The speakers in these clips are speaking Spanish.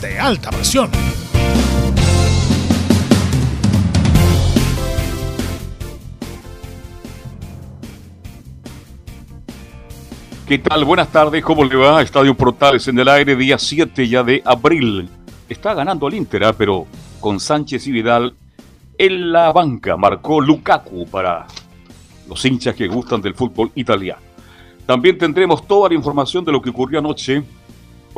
de alta presión. ¿Qué tal? Buenas tardes, ¿cómo le va? Estadio Portales en el aire, día 7 ya de abril. Está ganando el Inter, ¿ah? pero con Sánchez y Vidal en la banca marcó Lukaku para los hinchas que gustan del fútbol italiano. También tendremos toda la información de lo que ocurrió anoche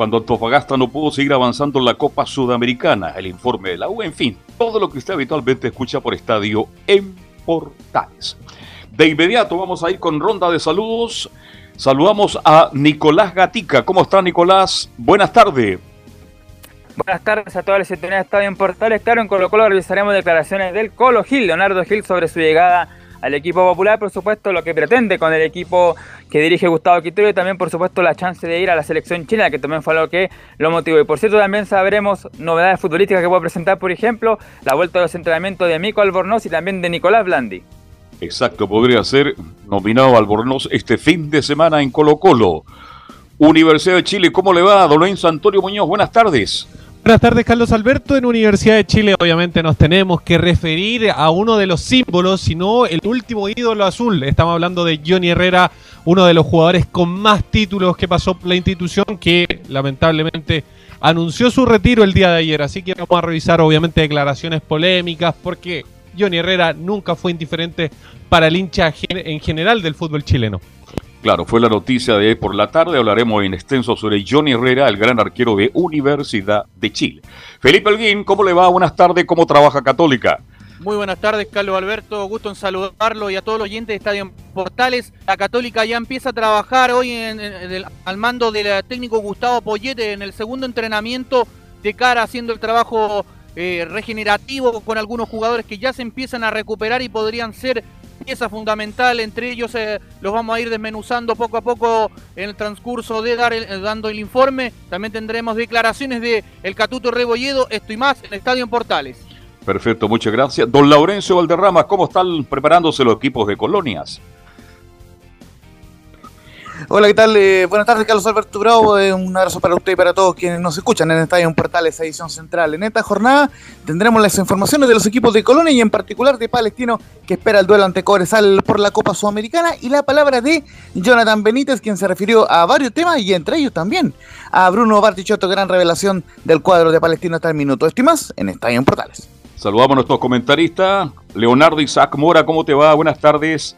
cuando Antofagasta no pudo seguir avanzando en la Copa Sudamericana, el informe de la U, en fin, todo lo que usted habitualmente escucha por estadio en Portales. De inmediato vamos a ir con ronda de saludos. Saludamos a Nicolás Gatica. ¿Cómo está Nicolás? Buenas tardes. Buenas tardes a toda la sintonía de Estadio en Portales. Claro, en Colo Colo revisaremos declaraciones del Colo Gil, Leonardo Gil, sobre su llegada al equipo popular, por supuesto, lo que pretende con el equipo que dirige Gustavo Quintero y también, por supuesto, la chance de ir a la selección china, que también fue lo que lo motivó. Y por cierto, también sabremos novedades futbolísticas que puedo presentar, por ejemplo, la vuelta de los entrenamientos de Mico Albornoz y también de Nicolás Blandi. Exacto, podría ser nominado Albornoz este fin de semana en Colo Colo. Universidad de Chile, ¿cómo le va? Don Lorenzo Antonio Muñoz, buenas tardes. Buenas tardes, Carlos Alberto. En Universidad de Chile, obviamente, nos tenemos que referir a uno de los símbolos, sino el último ídolo azul. Estamos hablando de Johnny Herrera, uno de los jugadores con más títulos que pasó por la institución, que lamentablemente anunció su retiro el día de ayer. Así que vamos a revisar, obviamente, declaraciones polémicas, porque Johnny Herrera nunca fue indiferente para el hincha en general del fútbol chileno. Claro, fue la noticia de por la tarde. Hablaremos en extenso sobre Johnny Herrera, el gran arquero de Universidad de Chile. Felipe Alguín, ¿cómo le va? Buenas tardes. ¿Cómo trabaja Católica? Muy buenas tardes, Carlos Alberto. Gusto en saludarlo y a todos los oyentes de Estadio Portales. La Católica ya empieza a trabajar hoy al mando del técnico Gustavo Poyete en el segundo entrenamiento de cara haciendo el trabajo eh, regenerativo con algunos jugadores que ya se empiezan a recuperar y podrían ser pieza fundamental, entre ellos eh, los vamos a ir desmenuzando poco a poco en el transcurso de dar eh, dando el informe. También tendremos declaraciones de el Catuto Rebolledo, esto y más en Estadio en Portales. Perfecto, muchas gracias. Don Laurencio Valderrama, ¿cómo están preparándose los equipos de colonias? Hola, ¿qué tal? Eh, buenas tardes, Carlos Alberto Bravo. Eh, un abrazo para usted y para todos quienes nos escuchan en Estadio Portales, edición central. En esta jornada tendremos las informaciones de los equipos de Colonia y en particular de Palestino, que espera el duelo ante Cobresal por la Copa Sudamericana, y la palabra de Jonathan Benítez, quien se refirió a varios temas y entre ellos también a Bruno Bartichotto, gran revelación del cuadro de Palestino hasta el minuto. Esto y más en Estadio Portales. Saludamos a nuestros comentaristas. Leonardo Isaac Mora, ¿cómo te va? Buenas tardes.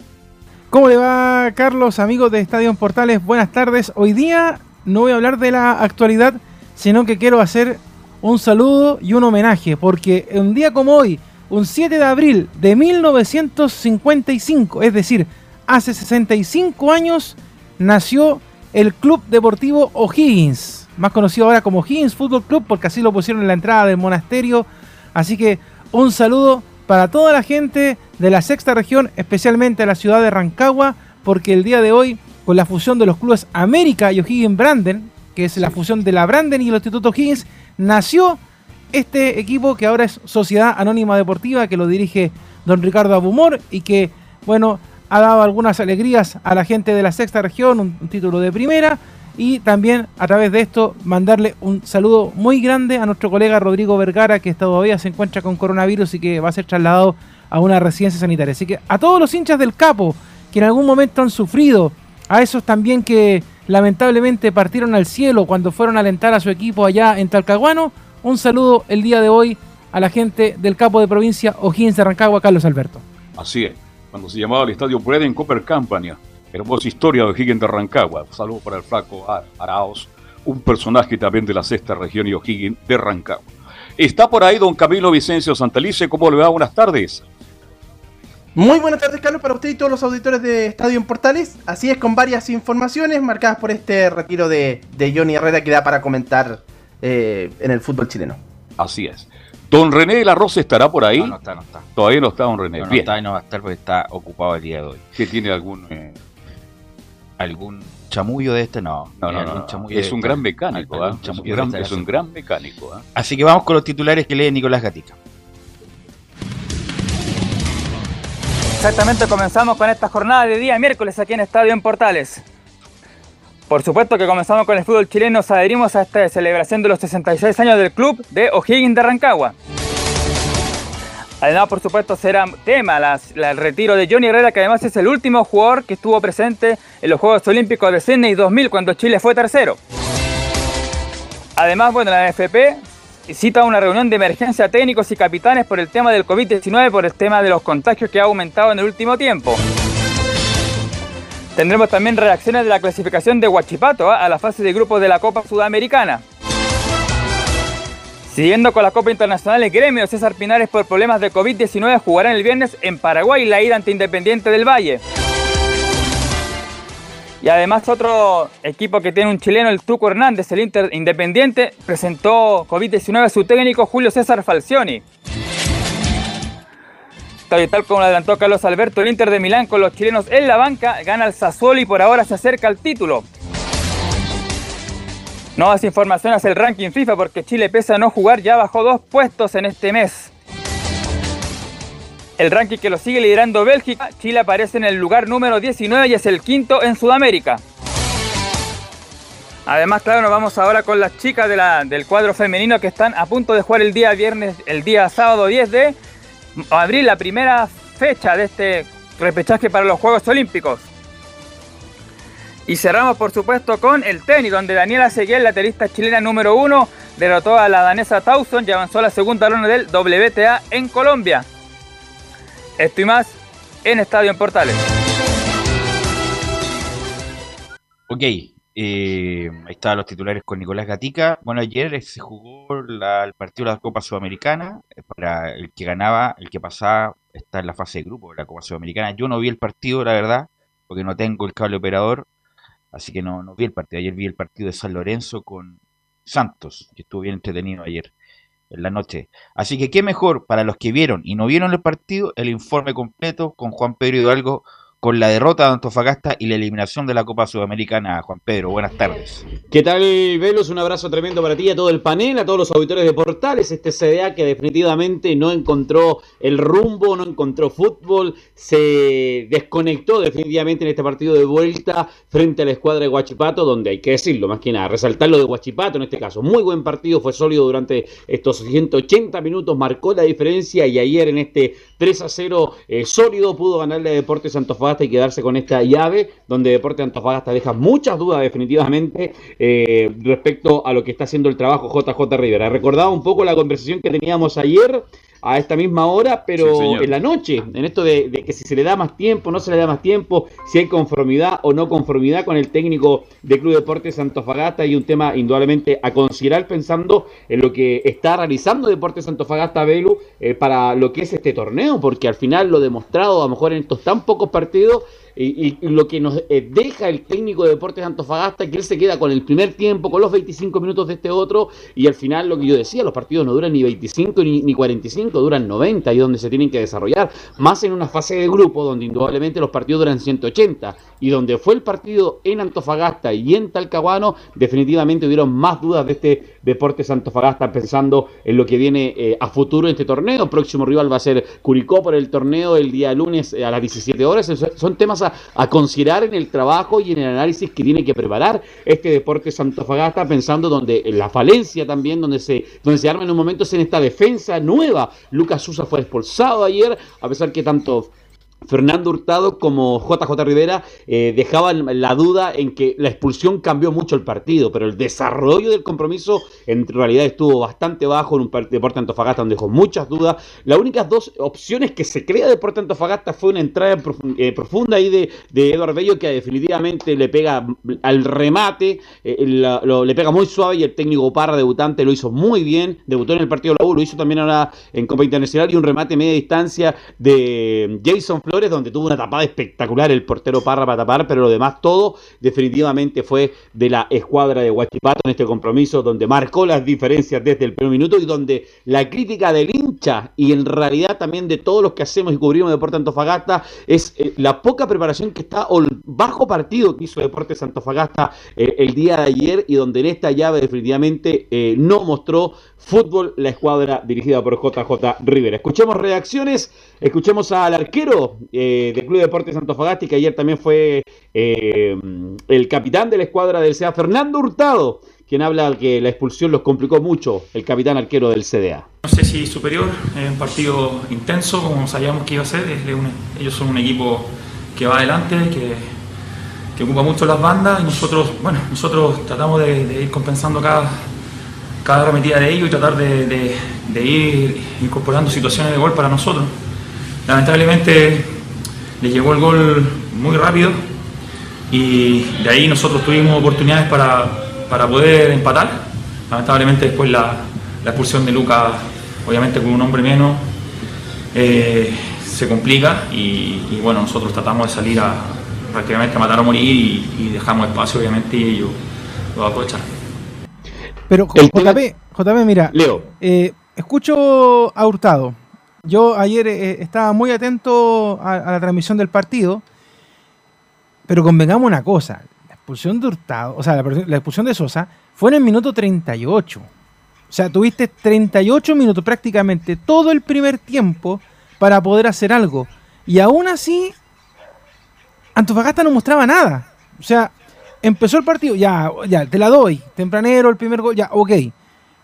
¿Cómo le va, Carlos, amigos de Estadio Portales? Buenas tardes. Hoy día no voy a hablar de la actualidad, sino que quiero hacer un saludo y un homenaje, porque un día como hoy, un 7 de abril de 1955, es decir, hace 65 años, nació el Club Deportivo O'Higgins, más conocido ahora como O'Higgins Fútbol Club, porque así lo pusieron en la entrada del monasterio. Así que un saludo para toda la gente de la sexta región, especialmente a la ciudad de Rancagua, porque el día de hoy, con la fusión de los clubes América y O'Higgins Branden, que es la fusión de la Branden y el Instituto O'Higgins, nació este equipo que ahora es Sociedad Anónima Deportiva, que lo dirige don Ricardo Abumor y que, bueno, ha dado algunas alegrías a la gente de la sexta región, un, un título de primera, y también a través de esto mandarle un saludo muy grande a nuestro colega Rodrigo Vergara, que todavía se encuentra con coronavirus y que va a ser trasladado a una residencia sanitaria. Así que a todos los hinchas del Capo que en algún momento han sufrido, a esos también que lamentablemente partieron al cielo cuando fueron a alentar a su equipo allá en Talcahuano, un saludo el día de hoy a la gente del capo de provincia O'Higgins de Rancagua, Carlos Alberto. Así es, cuando se llamaba el estadio en Copper Campania, hermosa historia de O'Higgins de Rancagua. Saludo para el flaco Araos, un personaje también de la sexta región y O'Higgins de Rancagua. Está por ahí don Camilo Vicencio Santalice, ¿cómo le va? Buenas tardes. Muy buenas tardes, Carlos, para usted y todos los auditores de Estadio en Portales. Así es, con varias informaciones marcadas por este retiro de, Johnny Herrera que da para comentar eh, en el fútbol chileno. Así es. ¿Don René de la Rosa estará por ahí? No, no está, no está. Todavía no está don René. No, no está y no va a estar porque está ocupado el día de hoy. ¿Qué tiene algún... Eh, algún chamullo de este? No. No, no, no. Es un gran mecánico, ¿eh? es un gran mecánico. Así que vamos con los titulares que lee Nicolás Gatica. Exactamente, comenzamos con esta jornada de día miércoles aquí en Estadio en Portales. Por supuesto que comenzamos con el fútbol chileno, nos adherimos a esta celebración de los 66 años del club de O'Higgins de Rancagua. Además, por supuesto, será tema el retiro de Johnny Herrera, que además es el último jugador que estuvo presente en los Juegos Olímpicos de Sydney 2000, cuando Chile fue tercero. Además, bueno, la NFP cita una reunión de emergencia técnicos y capitanes por el tema del COVID-19, por el tema de los contagios que ha aumentado en el último tiempo. Tendremos también reacciones de la clasificación de Huachipato ¿ah? a la fase de grupos de la Copa Sudamericana. Siguiendo con la Copa Internacional, el gremio César Pinares por problemas de COVID-19 jugará el viernes en Paraguay la ida ante Independiente del Valle. Y además otro equipo que tiene un chileno, el Tuco Hernández, el Inter Independiente, presentó COVID-19 a su técnico Julio César Falcioni. Tal, tal como adelantó Carlos Alberto, el Inter de Milán con los chilenos en la banca gana el Sassuolo y por ahora se acerca al título. Nuevas informaciones el ranking FIFA porque Chile pese a no jugar ya bajó dos puestos en este mes. El ranking que lo sigue liderando Bélgica, Chile aparece en el lugar número 19 y es el quinto en Sudamérica. Además, claro, nos vamos ahora con las chicas del cuadro femenino que están a punto de jugar el día viernes, el día sábado 10 de abril, la primera fecha de este repechaje para los Juegos Olímpicos. Y cerramos por supuesto con el tenis, donde Daniela Seguel, la tenista chilena número uno, derrotó a la danesa Towson y avanzó a la segunda ronda del WTA en Colombia. Esto y más en Estadio en Portales. Ok, eh, ahí estaban los titulares con Nicolás Gatica. Bueno, ayer se jugó el partido de la Copa Sudamericana. Eh, para el que ganaba, el que pasaba, está en la fase de grupo de la Copa Sudamericana. Yo no vi el partido, la verdad, porque no tengo el cable operador. Así que no, no vi el partido. Ayer vi el partido de San Lorenzo con Santos, que estuvo bien entretenido ayer en la noche. Así que qué mejor para los que vieron y no vieron el partido, el informe completo con Juan Pedro Hidalgo con la derrota de Antofagasta y la eliminación de la Copa Sudamericana. Juan Pedro, buenas tardes. ¿Qué tal, Velos? Un abrazo tremendo para ti, a todo el panel, a todos los auditores de Portales. Este CDA que definitivamente no encontró el rumbo, no encontró fútbol, se desconectó definitivamente en este partido de vuelta frente a la escuadra de Huachipato, donde hay que decirlo, más que nada, resaltar lo de Huachipato en este caso. Muy buen partido, fue sólido durante estos 180 minutos, marcó la diferencia y ayer en este 3 a 0 eh, sólido pudo ganarle a Deportes Antofagasta y quedarse con esta llave, donde Deportes Antofagasta deja muchas dudas definitivamente eh, respecto a lo que está haciendo el trabajo JJ Rivera. Recordaba un poco la conversación que teníamos ayer a esta misma hora, pero en la noche, en esto de, que si se le da más tiempo, no se le da más tiempo, si hay conformidad o no conformidad con el técnico de Club Deportes Antofagasta y un tema indudablemente a considerar pensando en lo que está realizando Deportes Antofagasta Velu eh, para lo que es este torneo, porque al final lo demostrado, a lo mejor en estos tan pocos partidos, y, lo que nos eh, deja el técnico de Deportes Antofagasta, que él se queda con el primer tiempo, con los 25 minutos de este otro, y al final lo que yo decía, los partidos no duran ni 25 ni, ni 45, duran 90, y donde se tienen que desarrollar, más en una fase de grupo donde indudablemente los partidos duran 180, y donde fue el partido en Antofagasta y en Talcahuano, definitivamente hubieron más dudas de este Deportes Antofagasta pensando en lo que viene eh, a futuro en este torneo. Próximo rival va a ser Curicó por el torneo el día lunes eh, a las 17 horas. Son temas a, considerar en el trabajo y en el análisis que tiene que preparar este Deportes Antofagasta pensando donde en la falencia también, donde se, donde se arma en un momento es en esta defensa nueva. Lucas Susa fue expulsado ayer, a pesar que tanto Fernando Hurtado como JJ Rivera eh, dejaban la duda en que la expulsión cambió mucho el partido, pero el desarrollo del compromiso en realidad estuvo bastante bajo en un Deporte Antofagasta donde dejó muchas dudas. Las únicas dos opciones que se crea Deporte Antofagasta fue una entrada eh, profunda ahí de, Eduardo Bello que definitivamente le pega al remate, eh, le pega muy suave y el técnico Parra, debutante, lo hizo muy bien, debutó en el partido de la U, lo hizo también ahora en Copa Internacional y un remate media distancia de Jason Donde tuvo una tapada espectacular el portero Parra para tapar, pero lo demás todo definitivamente fue de la escuadra de Huachipato en este compromiso donde marcó las diferencias desde el primer minuto y donde la crítica del hincha y en realidad también de todos los que hacemos y cubrimos Deporte Antofagasta es eh, la poca preparación que está o el bajo partido que hizo Deportes Antofagasta eh, el día de ayer y donde en esta llave definitivamente eh, no mostró fútbol la escuadra dirigida por JJ Rivera. Escuchemos reacciones, escuchemos al arquero eh, del Club Deportes Antofagasta y que ayer también fue eh, el capitán de la escuadra del CDA, Fernando Hurtado, quien habla que la expulsión los complicó mucho, el capitán arquero del CDA. No sé si superior, es un partido intenso, como sabíamos que iba a ser. un- ellos son un equipo que va adelante, que, que ocupa mucho las bandas y nosotros, bueno, nosotros tratamos de, de ir compensando cada, cada arremetida de ellos y tratar de, de- de ir incorporando situaciones de gol para nosotros. Lamentablemente les llegó el gol muy rápido y de ahí nosotros tuvimos oportunidades para, para poder empatar. Lamentablemente después la, la expulsión de Lucas, obviamente con un hombre menos, eh, se complica y, y bueno, nosotros tratamos de salir a prácticamente a matar o morir y, y dejamos espacio obviamente y ellos lo van a aprovechar. Pero JP, JP, mira, Leo. eh, escucho a Hurtado. Yo ayer eh, estaba muy atento a, a la transmisión del partido, pero convengamos una cosa, la expulsión de Hurtado, o sea, la, la expulsión de Sosa fue en el minuto 38. O sea, tuviste 38 minutos prácticamente todo el primer tiempo para poder hacer algo. Y aún así, Antofagasta no mostraba nada. O sea, empezó el partido, ya, ya, te la doy. Tempranero, el primer gol, ya, ok.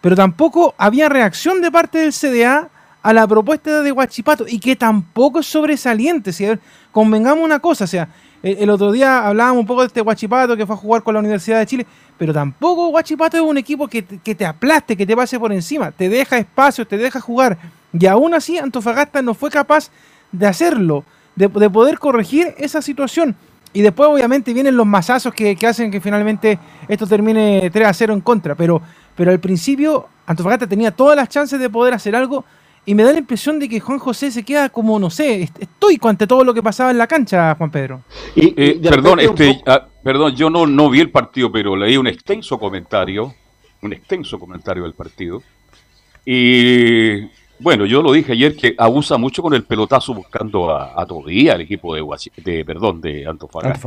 Pero tampoco había reacción de parte del CDA a la propuesta de Guachipato y que tampoco es sobresaliente. Si, ver, convengamos una cosa, o sea, el, otro día hablábamos un poco de este Guachipato que fue a jugar con la Universidad de Chile, pero tampoco Guachipato es un equipo que, que te aplaste, que te pase por encima, te deja espacio, te deja jugar. Y aún así Antofagasta no fue capaz de hacerlo, de, de poder corregir esa situación. Y después obviamente vienen los masazos que, que hacen que finalmente esto termine 3 a 0 en contra. Pero, pero al principio Antofagasta tenía todas las chances de poder hacer algo y me da la impresión de que Juan José se queda como, no sé, est- estoico ante todo lo que pasaba en la cancha, Juan Pedro. Y, Eh, perdón, este, poco- ah, perdón, yo no, no vi el partido, pero leí un extenso comentario, un extenso comentario del partido. Y bueno, yo lo dije ayer que abusa mucho con el pelotazo buscando a, a Tobía, el equipo de, Guachi- de perdón, de Antofagasta.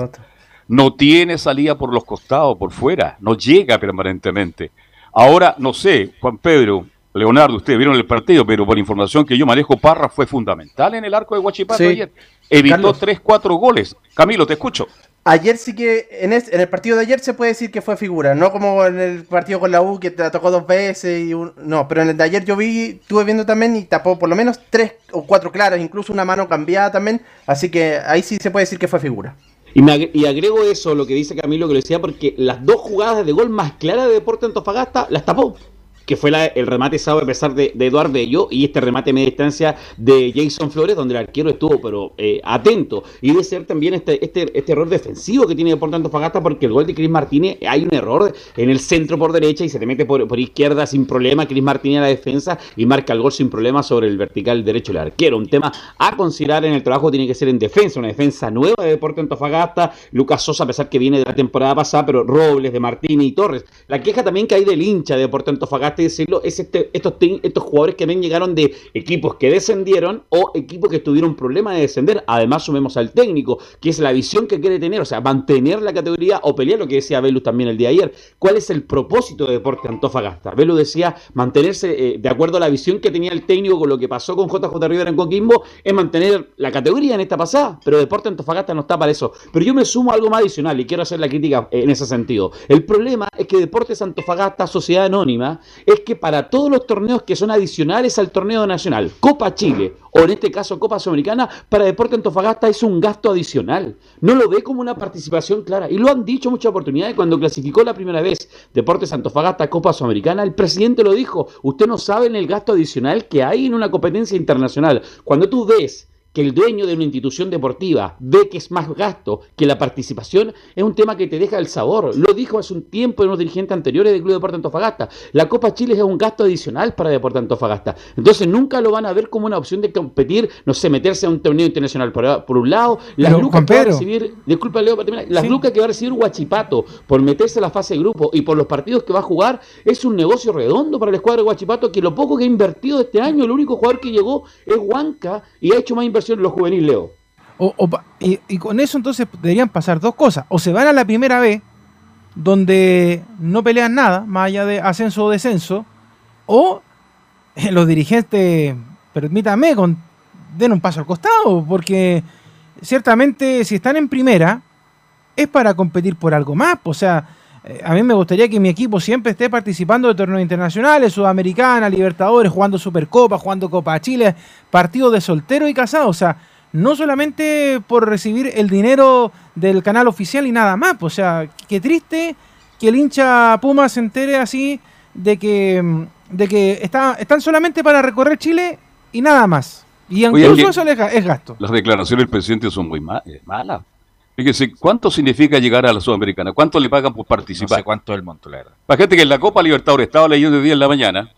No tiene salida por los costados, por fuera, no llega permanentemente. Ahora, no sé, Juan Pedro, Leonardo, ustedes vieron el partido, pero por información que yo manejo, Parra fue fundamental en el arco de Guachipato Sí. ayer. Evitó Carlos. 3, 4 goles. Camilo, te escucho. Ayer sí que, en, es- en el partido de ayer se puede decir que fue figura, no como en el partido con la U que te la tocó dos veces y un- no, pero en el de ayer yo vi, estuve viendo también y tapó por lo menos tres o cuatro claras, incluso una mano cambiada también, así que ahí sí se puede decir que fue figura. Y, me ag- y agrego eso, lo que dice Camilo, que lo decía, porque las dos jugadas de gol más claras de Deporte Antofagasta las tapó. Que fue el remate sábado a pesar de, de Eduardo Bello y este remate media distancia de Jason Flores, donde el arquero estuvo pero eh, atento. Y debe ser también este, este, este error defensivo que tiene Deporte Antofagasta, porque el gol de Cris Martínez hay un error en el centro por derecha y se te mete por, izquierda sin problema. Cris Martínez a la defensa y marca el gol sin problema sobre el vertical derecho del arquero. Un tema a considerar en el trabajo tiene que ser en defensa, una defensa nueva de Deporte Antofagasta. Lucas Sosa, a pesar que viene de la temporada pasada, pero Robles, de Martínez y Torres. La queja también que hay del hincha de Deporte Antofagasta, y decirlo, es este, estos, estos jugadores que también llegaron de equipos que descendieron o equipos que tuvieron problemas de descender. Además, sumemos al técnico, que es la visión que quiere tener, o sea, mantener la categoría o pelear lo que decía Velus también el día de ayer. ¿Cuál es el propósito de Deporte Antofagasta? Velus decía mantenerse eh, de acuerdo a la visión que tenía el técnico con lo que pasó con JJ Rivera en Coquimbo, es mantener la categoría en esta pasada, pero Deporte Antofagasta no está para eso. Pero yo me sumo a algo más adicional y quiero hacer la crítica en ese sentido. El problema es que Deportes Antofagasta, sociedad anónima, es que para todos los torneos que son adicionales al torneo nacional, Copa Chile o en este caso Copa Sudamericana, para Deporte Antofagasta es un gasto adicional. No lo ve como una participación clara. Y lo han dicho muchas oportunidades cuando clasificó la primera vez Deportes Antofagasta Copa Sudamericana. El presidente lo dijo. Usted no sabe en el gasto adicional que hay en una competencia internacional. Cuando tú ves que el dueño de una institución deportiva ve que es más gasto que la participación, es un tema que te deja el sabor. Lo dijo hace un tiempo en unos dirigentes anteriores del Club Deporte Antofagasta. La Copa Chile es un gasto adicional para Deporte Antofagasta. Entonces nunca lo van a ver como una opción de competir, no sé, meterse a un torneo internacional por, un lado. Las lucas que va a recibir, disculpa Leo, las lucas que va a recibir Huachipato por meterse a la fase de grupo y por los partidos que va a jugar, es un negocio redondo para el escuadro de Huachipato que lo poco que ha invertido este año, el único jugador que llegó es Huanca y ha hecho más inversión los juveniles, Leo. y, con eso entonces deberían pasar dos cosas. O se van a la primera vez, donde no pelean nada, más allá de ascenso o descenso, o los dirigentes, permítanme, con, den un paso al costado, porque ciertamente si están en primera, es para competir por algo más. O sea, eh, a mí me gustaría que mi equipo siempre esté participando de torneos internacionales, Sudamericana, Libertadores, jugando Supercopa, jugando Copa Chile, partidos de soltero y casado. O sea, no solamente por recibir el dinero del canal oficial y nada más. O sea, qué triste que el hincha Puma se entere así de que, de que está, están solamente para recorrer Chile y nada más. Y incluso eso es gasto. Las declaraciones del presidente son muy eh, malas. Fíjese, ¿cuánto significa llegar a la Sudamericana? ¿Cuánto le pagan por participar? No sé cuánto es el monto, la verdad. Para gente que en la Copa Libertadores estaba leyendo de día en la mañana,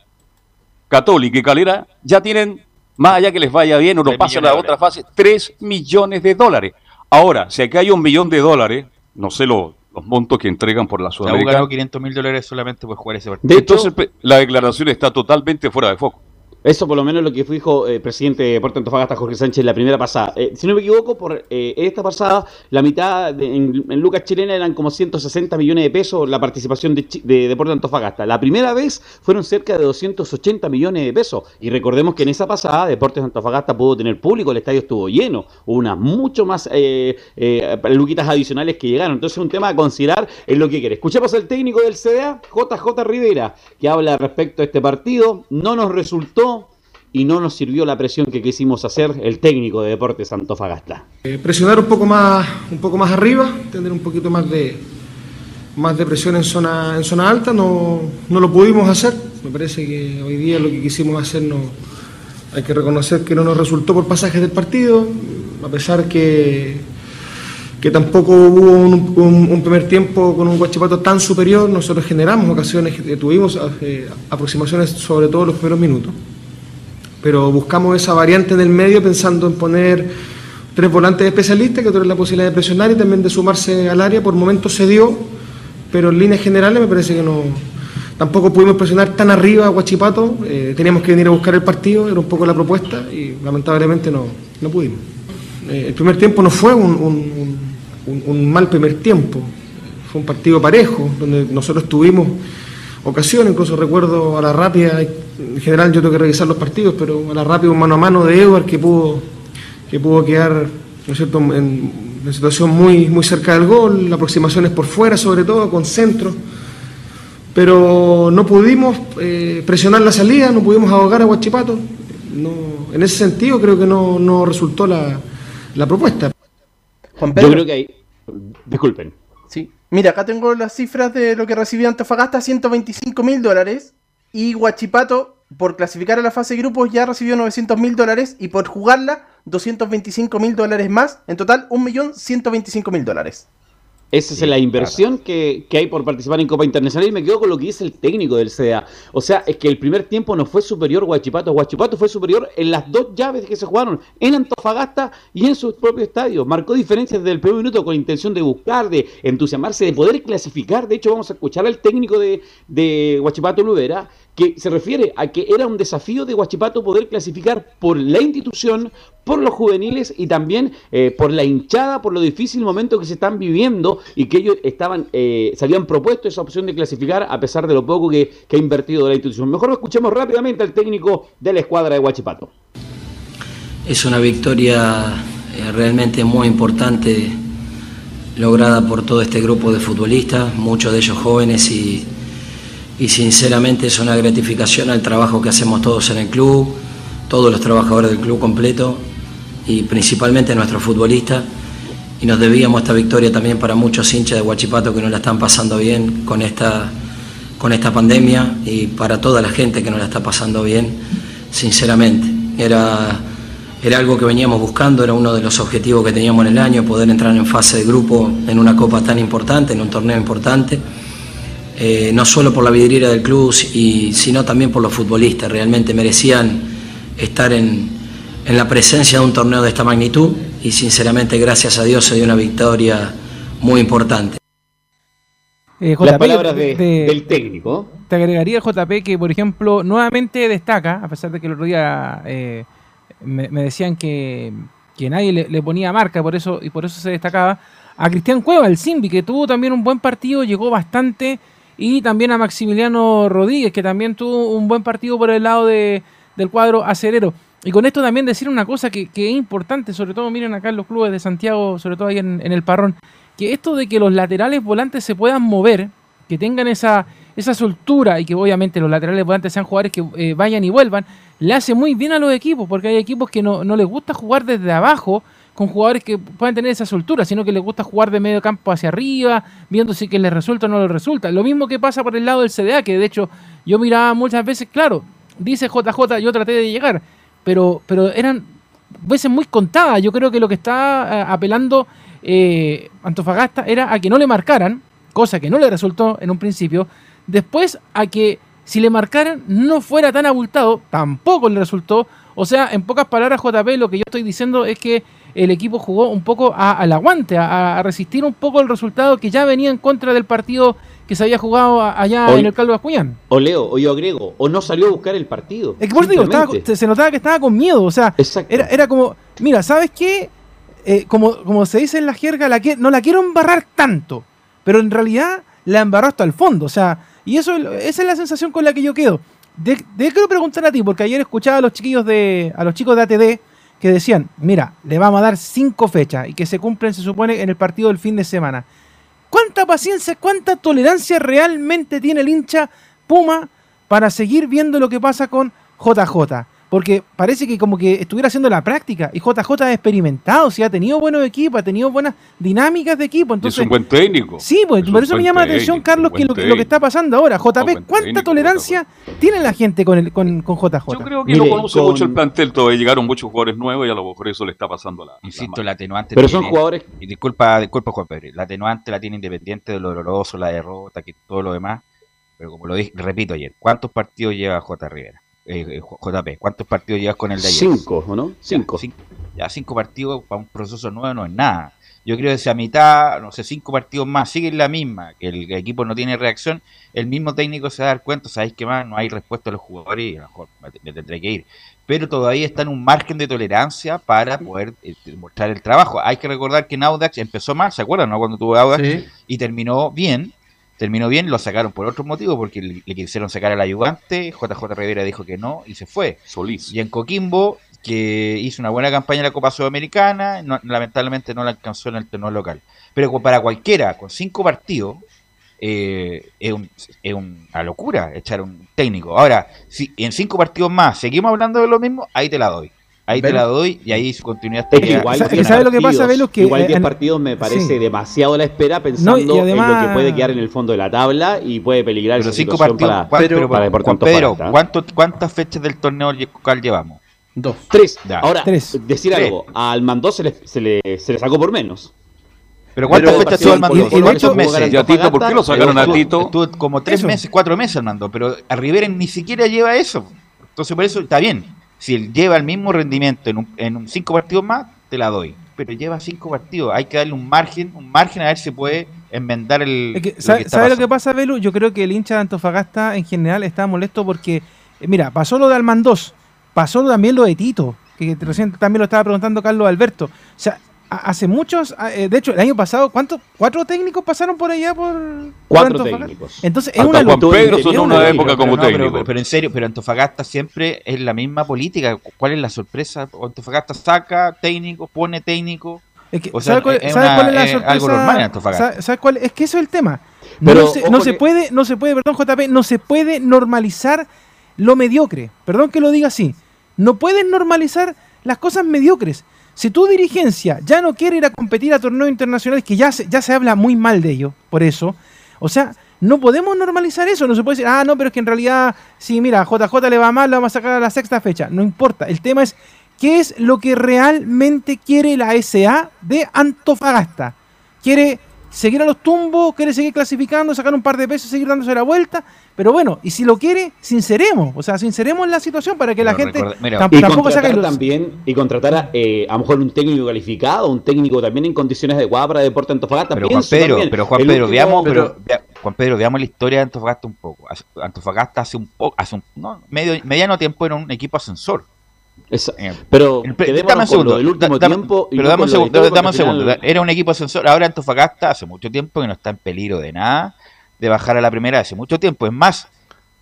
Católica y Calera ya tienen, más allá que les vaya bien o no pasen a la otra fase, 3 millones de dólares. Ahora, si aquí hay un millón de dólares, no sé los montos que entregan por la Sudamericana. La ganó 500 mil dólares solamente por jugar ese partido. De Entonces, la declaración está totalmente fuera de foco. Eso por lo menos lo que dijo el eh, presidente de Puerto Antofagasta, Jorge Sánchez, la primera pasada. Eh, si no me equivoco, por eh, esta pasada, la mitad en, Lucas Chilena eran como 160 millones de pesos la participación de, de, Puerto Antofagasta. La primera vez fueron cerca de 280 millones de pesos. Y recordemos que en esa pasada Deportes Antofagasta pudo tener público, el estadio estuvo lleno. Hubo unas mucho más luquitas adicionales que llegaron. Entonces es un tema a considerar en lo que quiere. Escuchemos al técnico del CDA, JJ Rivera, que habla respecto a este partido. No nos resultó y no nos sirvió la presión que quisimos hacer el técnico de Deportes Antofagasta. Eh, presionar un poco más, un poco más arriba, tener un poquito más de más de presión en zona, en zona alta, no, no lo pudimos hacer. Me parece que hoy día lo que quisimos hacer hay que reconocer que no nos resultó por pasajes del partido, a pesar que, que tampoco hubo un, primer tiempo con un Guachipato tan superior, nosotros generamos ocasiones, tuvimos eh, aproximaciones sobre todo los primeros minutos pero buscamos esa variante en el medio pensando en poner tres volantes especialistas que tuvieran la posibilidad de presionar y también de sumarse al área. Por momentos se dio, pero en líneas generales me parece que no. Tampoco pudimos presionar tan arriba a Guachipato, eh, teníamos que venir a buscar el partido, era un poco la propuesta y lamentablemente no, no pudimos. Eh, el primer tiempo no fue un, un mal primer tiempo, fue un partido parejo, donde nosotros tuvimos ocasiones, incluso recuerdo a la rápida, en general yo tengo que revisar los partidos, pero a la rápida un mano a mano de Edward que pudo, que pudo quedar ¿no cierto? en una situación muy, muy cerca del gol, aproximaciones por fuera sobre todo, con centro, pero no pudimos eh, presionar la salida, no pudimos ahogar a Guachipato, no, en ese sentido creo que no, no resultó la, la propuesta. Juan Pedro. Yo creo que hay... Disculpen. Sí. Mira, acá tengo las cifras de lo que recibió Antofagasta, 125 mil dólares. Y Guachipato, por clasificar a la fase de grupos, ya recibió 900 mil dólares. Y por jugarla, 225 mil dólares más. En total, 1.125.000 dólares. Esa es la inversión que, hay por participar en Copa Internacional y me quedo con lo que dice el técnico del CDA. O sea, es que el primer tiempo no fue superior Guachipato. Guachipato fue superior en las dos llaves que se jugaron, en Antofagasta y en su propio estadio. Marcó diferencias desde el primer minuto con intención de buscar, de entusiasmarse, de poder clasificar. De hecho, vamos a escuchar al técnico de, de Guachipato Lubera que se refiere a que era un desafío de Guachipato poder clasificar por la institución, por los juveniles y también eh, por la hinchada, por lo difícil momento que se están viviendo y que ellos estaban, eh, se habían propuesto esa opción de clasificar a pesar de lo poco que, ha invertido la institución. Mejor lo escuchemos rápidamente al técnico de la escuadra de Guachipato. Es una victoria eh, realmente muy importante lograda por todo este grupo de futbolistas, muchos de ellos jóvenes y y sinceramente es una gratificación al trabajo que hacemos todos en el club, todos los trabajadores del club completo y principalmente nuestros futbolistas. Y nos debíamos esta victoria también para muchos hinchas de Huachipato que no la están pasando bien con esta, con esta pandemia y para toda la gente que no la está pasando bien, sinceramente. Era, era algo que veníamos buscando, era uno de los objetivos que teníamos en el año, poder entrar en fase de grupo en una copa tan importante, en un torneo importante. Eh, no solo por la vidriera del club, y, sino también por los futbolistas. Realmente merecían estar en, en la presencia de un torneo de esta magnitud y sinceramente gracias a Dios se dio una victoria muy importante. Eh, Las palabras de- de- de- del técnico. Te agregaría JP que, por ejemplo, nuevamente destaca, a pesar de que el otro día eh, me, me decían que, que nadie le, le ponía marca por eso y por eso se destacaba, a Cristian Cueva, el Simbi, que tuvo también un buen partido, llegó bastante, y también a Maximiliano Rodríguez, que también tuvo un buen partido por el lado de- del cuadro acerero. Y con esto también decir una cosa que, que es importante, sobre todo miren acá en los clubes de Santiago, sobre todo ahí en, en el Parrón, que esto de que los laterales volantes se puedan mover, que tengan esa, esa soltura y que obviamente los laterales volantes sean jugadores que eh, vayan y vuelvan, le hace muy bien a los equipos, porque hay equipos que no, no les gusta jugar desde abajo con jugadores que puedan tener esa soltura, sino que les gusta jugar de medio campo hacia arriba, viendo si que les resulta o no les resulta. Lo mismo que pasa por el lado del CDA, que de hecho yo miraba muchas veces, claro, dice JJ, yo traté de llegar, pero, pero eran veces muy contadas. Yo creo que lo que está eh, apelando eh, Antofagasta era a que no le marcaran, cosa que no le resultó en un principio. Después a que si le marcaran no fuera tan abultado, tampoco le resultó. O sea, en pocas palabras, JP, lo que yo estoy diciendo es que el equipo jugó un poco al aguante, a, a resistir un poco el resultado que ya venía en contra del partido que se había jugado allá en el Calvo Acuñán. O Leo, o yo agrego, o no salió a buscar el partido. Es que por eso digo, estaba- se, se notaba que estaba con miedo. O sea, era, era como, mira, ¿sabes qué? Eh, como, como se dice en la jerga, la que, no la quiero embarrar tanto. Pero en realidad la embarró hasta el fondo. O sea, y eso esa es la sensación con la que yo quedo. De, de quiero preguntar a ti, porque ayer escuchaba a los chiquillos de. a los chicos de ATD que decían, mira, le vamos a dar cinco fechas y que se cumplen, se supone, en el partido del fin de semana. ¿Cuánta paciencia, cuánta tolerancia realmente tiene el hincha Puma para seguir viendo lo que pasa con JJ? Porque parece que como que estuviera haciendo la práctica y JJ ha experimentado, si ha tenido buenos equipos, ha tenido buenas dinámicas de equipo. es Entonces, un buen técnico. Sí, pues Es por eso me llama la atención, Carlos, que lo, que lo que está pasando ahora. JP, ¿cuánta técnico, tolerancia tiene la gente con, el, con, con JJ? Yo creo que no conoce mucho el plantel todavía. Llegaron muchos jugadores nuevos y a lo mejor eso le está pasando a la. Insisto, la atenuante. Pero la son tiene- jugadores- Y disculpa, disculpa, Juan Pedro. La atenuante la tiene independiente de lo doloroso, la derrota, que todo lo demás. Pero como lo dije, repito ayer, ¿cuántos partidos lleva J. Rivera? Eh, eh, JP, ¿cuántos partidos llevas con el de ayer? Cinco, ¿o no? Cinco. Ya, cinco, ya cinco partidos para un proceso nuevo no es nada. Yo creo que si a mitad, no sé, cinco partidos más siguen la misma, que el equipo no tiene reacción, el mismo técnico se va a dar cuenta, ¿sabéis qué más? No hay respuesta a los jugadores y a lo mejor me, me tendré que ir. Pero todavía está en un margen de tolerancia para poder eh, mostrar el trabajo. Hay que recordar que en Audax empezó mal, ¿se acuerdan? no? Cuando tuvo Audax Sí. y terminó bien. Terminó bien, lo sacaron por otro motivo, porque le, le quisieron sacar al ayudante, JJ Rivera dijo que no y se fue. Solís. Y en Coquimbo, que hizo una buena campaña en la Copa Sudamericana, no- lamentablemente no la alcanzó en el torneo local. Pero para cualquiera, con cinco partidos, eh, es, un- es una locura echar un técnico. Ahora, si en cinco partidos más seguimos hablando de lo mismo, ahí te la doy. Ahí te Velo. la doy y ahí su continuidad Es que igual Sa- diez ¿sabe lo que pasa, partidos- Velo? Que, igual eh, 10 en- partidos me parece sí. demasiado la espera pensando y además- en lo que puede quedar en el fondo de la tabla y puede peligrar Pero cinco partidos, para, ¿cuán- pero, para Juan Pedro. ¿cuánto- ¿cuántas fechas del torneo local llevamos? Dos. Tres. Ya. Ahora, Tres. decir Tres. algo, al Mandó se le, se, le, se le sacó por menos. Pero ¿cuántas Pero fechas tuvo Armando? y- y de ¿Cuántos meses? ¿Y a Tito por qué lo sacaron a Tito? Estuvo como tres Eso. meses, cuatro meses, Armando, pero a Rivera ni siquiera lleva eso. Entonces, por eso está bien. Si él lleva el mismo rendimiento en, un, en un cinco partidos más, te la doy. Pero lleva cinco partidos. Hay que darle un margen, un margen a ver si puede enmendar el. Es que, lo ¿Sabe, que está sabe lo que pasa, Belu? Yo creo que el hincha de Antofagasta en general está molesto porque, eh, mira, pasó lo de Almandós, pasó también lo de Tito, que recién también lo estaba preguntando Carlos Alberto. O sea, hace muchos, eh, de hecho, el año pasado, ¿cuántos? ¿Cuatro técnicos pasaron por allá por, Cuatro Antofagasta? técnicos. Entonces, es Hasta una Juan locura. Pedro es sonó una época como Pero no, técnico. Pero, pero en serio, pero Antofagasta siempre es la misma política. ¿Cuál es la sorpresa? Antofagasta saca técnico, pone técnico. Es que, O sea, ¿sabe cuál, es sabe una- cuál es la es sorpresa? algo normal en Antofagasta. ¿Sabe- sabe cuál? Es que eso es el tema. no se, no se puede, no se puede, perdón JP, no se puede normalizar lo mediocre. Perdón que lo diga así. No puedes normalizar las cosas mediocres. Si tu dirigencia ya no quiere ir a competir a torneos internacionales, que ya se, ya se habla muy mal de ello, por eso, o sea, no podemos normalizar eso. No se puede decir, ah, no, pero es que en realidad, sí, mira, JJ le va mal, lo vamos a sacar a la sexta fecha. No importa. El tema es, ¿qué es lo que realmente quiere la SA de Antofagasta? ¿Quiere seguir a los tumbos? ¿Quiere seguir clasificando, sacar un par de pesos, seguir dándose la vuelta? Pero bueno, y si lo quiere, sinceremos. O sea, sinceremos la situación para que la gente y tampoco saque los... también Y contratar a, eh, a lo mejor un técnico calificado, un técnico también en condiciones adecuadas para Deporte Antofagasta. Pero Juan Pedro, pero Juan Pedro, veamos, pero, Juan Pedro, veamos la historia de Antofagasta un poco. Antofagasta hace un poco, hace un medio, mediano tiempo era un equipo ascensor. Eh, pero dame un segundo, el último tiempo pero dame un segundo, dame un segundo. Era un equipo ascensor. Ahora Antofagasta hace mucho tiempo que no está en peligro de nada de bajar a la primera hace mucho tiempo. Es más,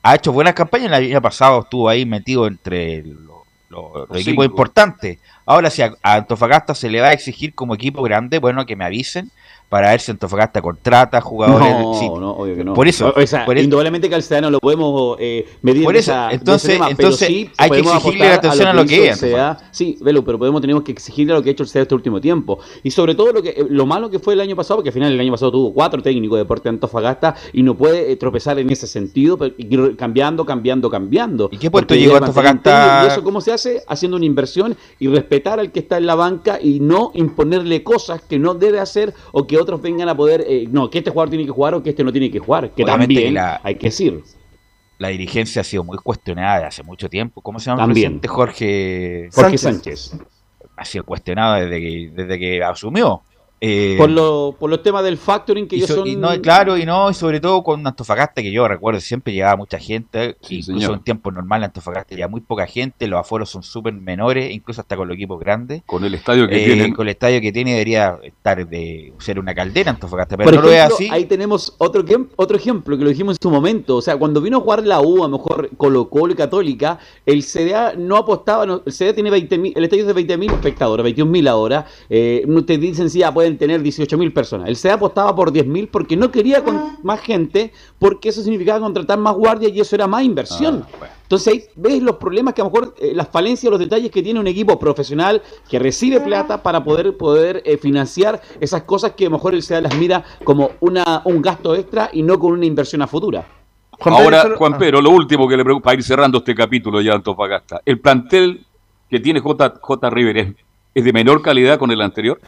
ha hecho buenas campañas. El año pasado estuvo ahí metido entre los, equipos importantes. Ahora, si a, Antofagasta se le va a exigir como equipo grande, bueno, que me avisen para ver si Antofagasta contrata jugadores. No, no, obvio que no. Por eso. O sea, indudablemente que al ciudadano lo podemos eh, medir por eso, entonces, entonces sí hay que exigirle la atención a lo que, es. Sí, Velo, pero podemos, tenemos que exigirle a lo que ha hecho el CDA este último tiempo. Y sobre todo lo que eh, lo malo que fue el año pasado, porque al final el año pasado tuvo cuatro técnicos de Deporte Antofagasta y no puede eh, tropezar en ese sentido, cambiando, cambiando, cambiando. ¿Y qué puesto llegó Antofagasta? ¿Y eso cómo se hace? Haciendo una inversión y respetar al que está en la banca y no imponerle cosas que no debe hacer o que otros vengan a poder, eh, no, que este jugador tiene que jugar o que este no tiene que jugar, que también hay que decir. La dirigencia ha sido muy cuestionada de hace mucho tiempo. ¿Cómo se llama el presidente Jorge, Jorge Sánchez? Ha sido cuestionado desde que, desde que asumió. Eh, por, lo, por los temas del factoring que ellos son. no, claro, y no, y sobre todo con Antofagasta, que yo recuerdo siempre llegaba mucha gente, incluso en tiempo normal Antofagasta llega muy poca gente, los aforos son súper menores, incluso hasta con los equipos grandes. Con el estadio que eh, tiene. Con el estadio que tiene debería estar de ser una caldera Antofagasta, pero no lo es así. Ahí tenemos otro, otro ejemplo que lo dijimos en su momento, o sea, cuando vino a jugar la U, a lo mejor Colo Colo y Católica, el CDA no apostaba, el CDA tiene 20 el estadio es de 20.000 espectadores, 21.000 ahora, eh, te dicen si ya pueden tener 18.000 personas. El CEA apostaba por 10.000 porque no quería con ah. más gente, porque eso significaba contratar más guardias y eso era más inversión. Ah, Entonces ahí ves los problemas que a lo mejor eh, las falencias, los detalles que tiene un equipo profesional que recibe plata para poder, poder eh, financiar esas cosas que a lo mejor el CEA las mira como una, un gasto extra y no con una inversión a futura. Ahora, Juan Pedro, lo último que le preocupa, para ir cerrando este capítulo ya Antofagasta, ¿el plantel que tiene J, J. River es de menor calidad con el anterior?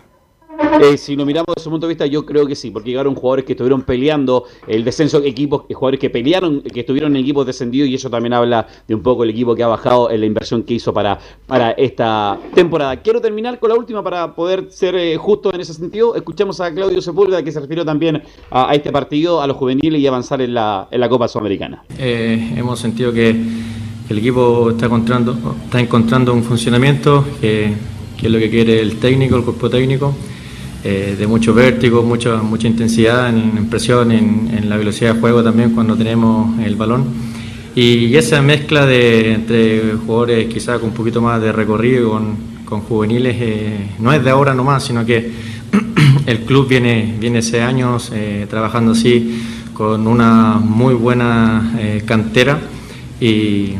Eh, si lo miramos desde su punto de vista, yo creo que sí, porque llegaron jugadores que estuvieron peleando el descenso, equipos, jugadores que pelearon, que estuvieron en equipos descendidos, y eso también habla de un poco el equipo que ha bajado en la inversión que hizo para, para esta temporada. Quiero terminar con la última para poder ser eh, justo en ese sentido. Escuchamos a Claudio Sepúlveda, que se refirió también a, este partido, a los juveniles y avanzar en la, en la Copa Sudamericana. Eh, hemos sentido que el equipo está encontrando, está encontrando un funcionamiento que, que es lo que quiere el técnico, el cuerpo técnico. Eh, de mucho vértigo, mucha, mucha intensidad en, presión, en, la velocidad de juego también cuando tenemos el balón. Y esa mezcla de, entre jugadores quizás con un poquito más de recorrido con, con juveniles eh, no es de ahora nomás, sino que el club viene, viene hace años eh, trabajando así con una muy buena cantera y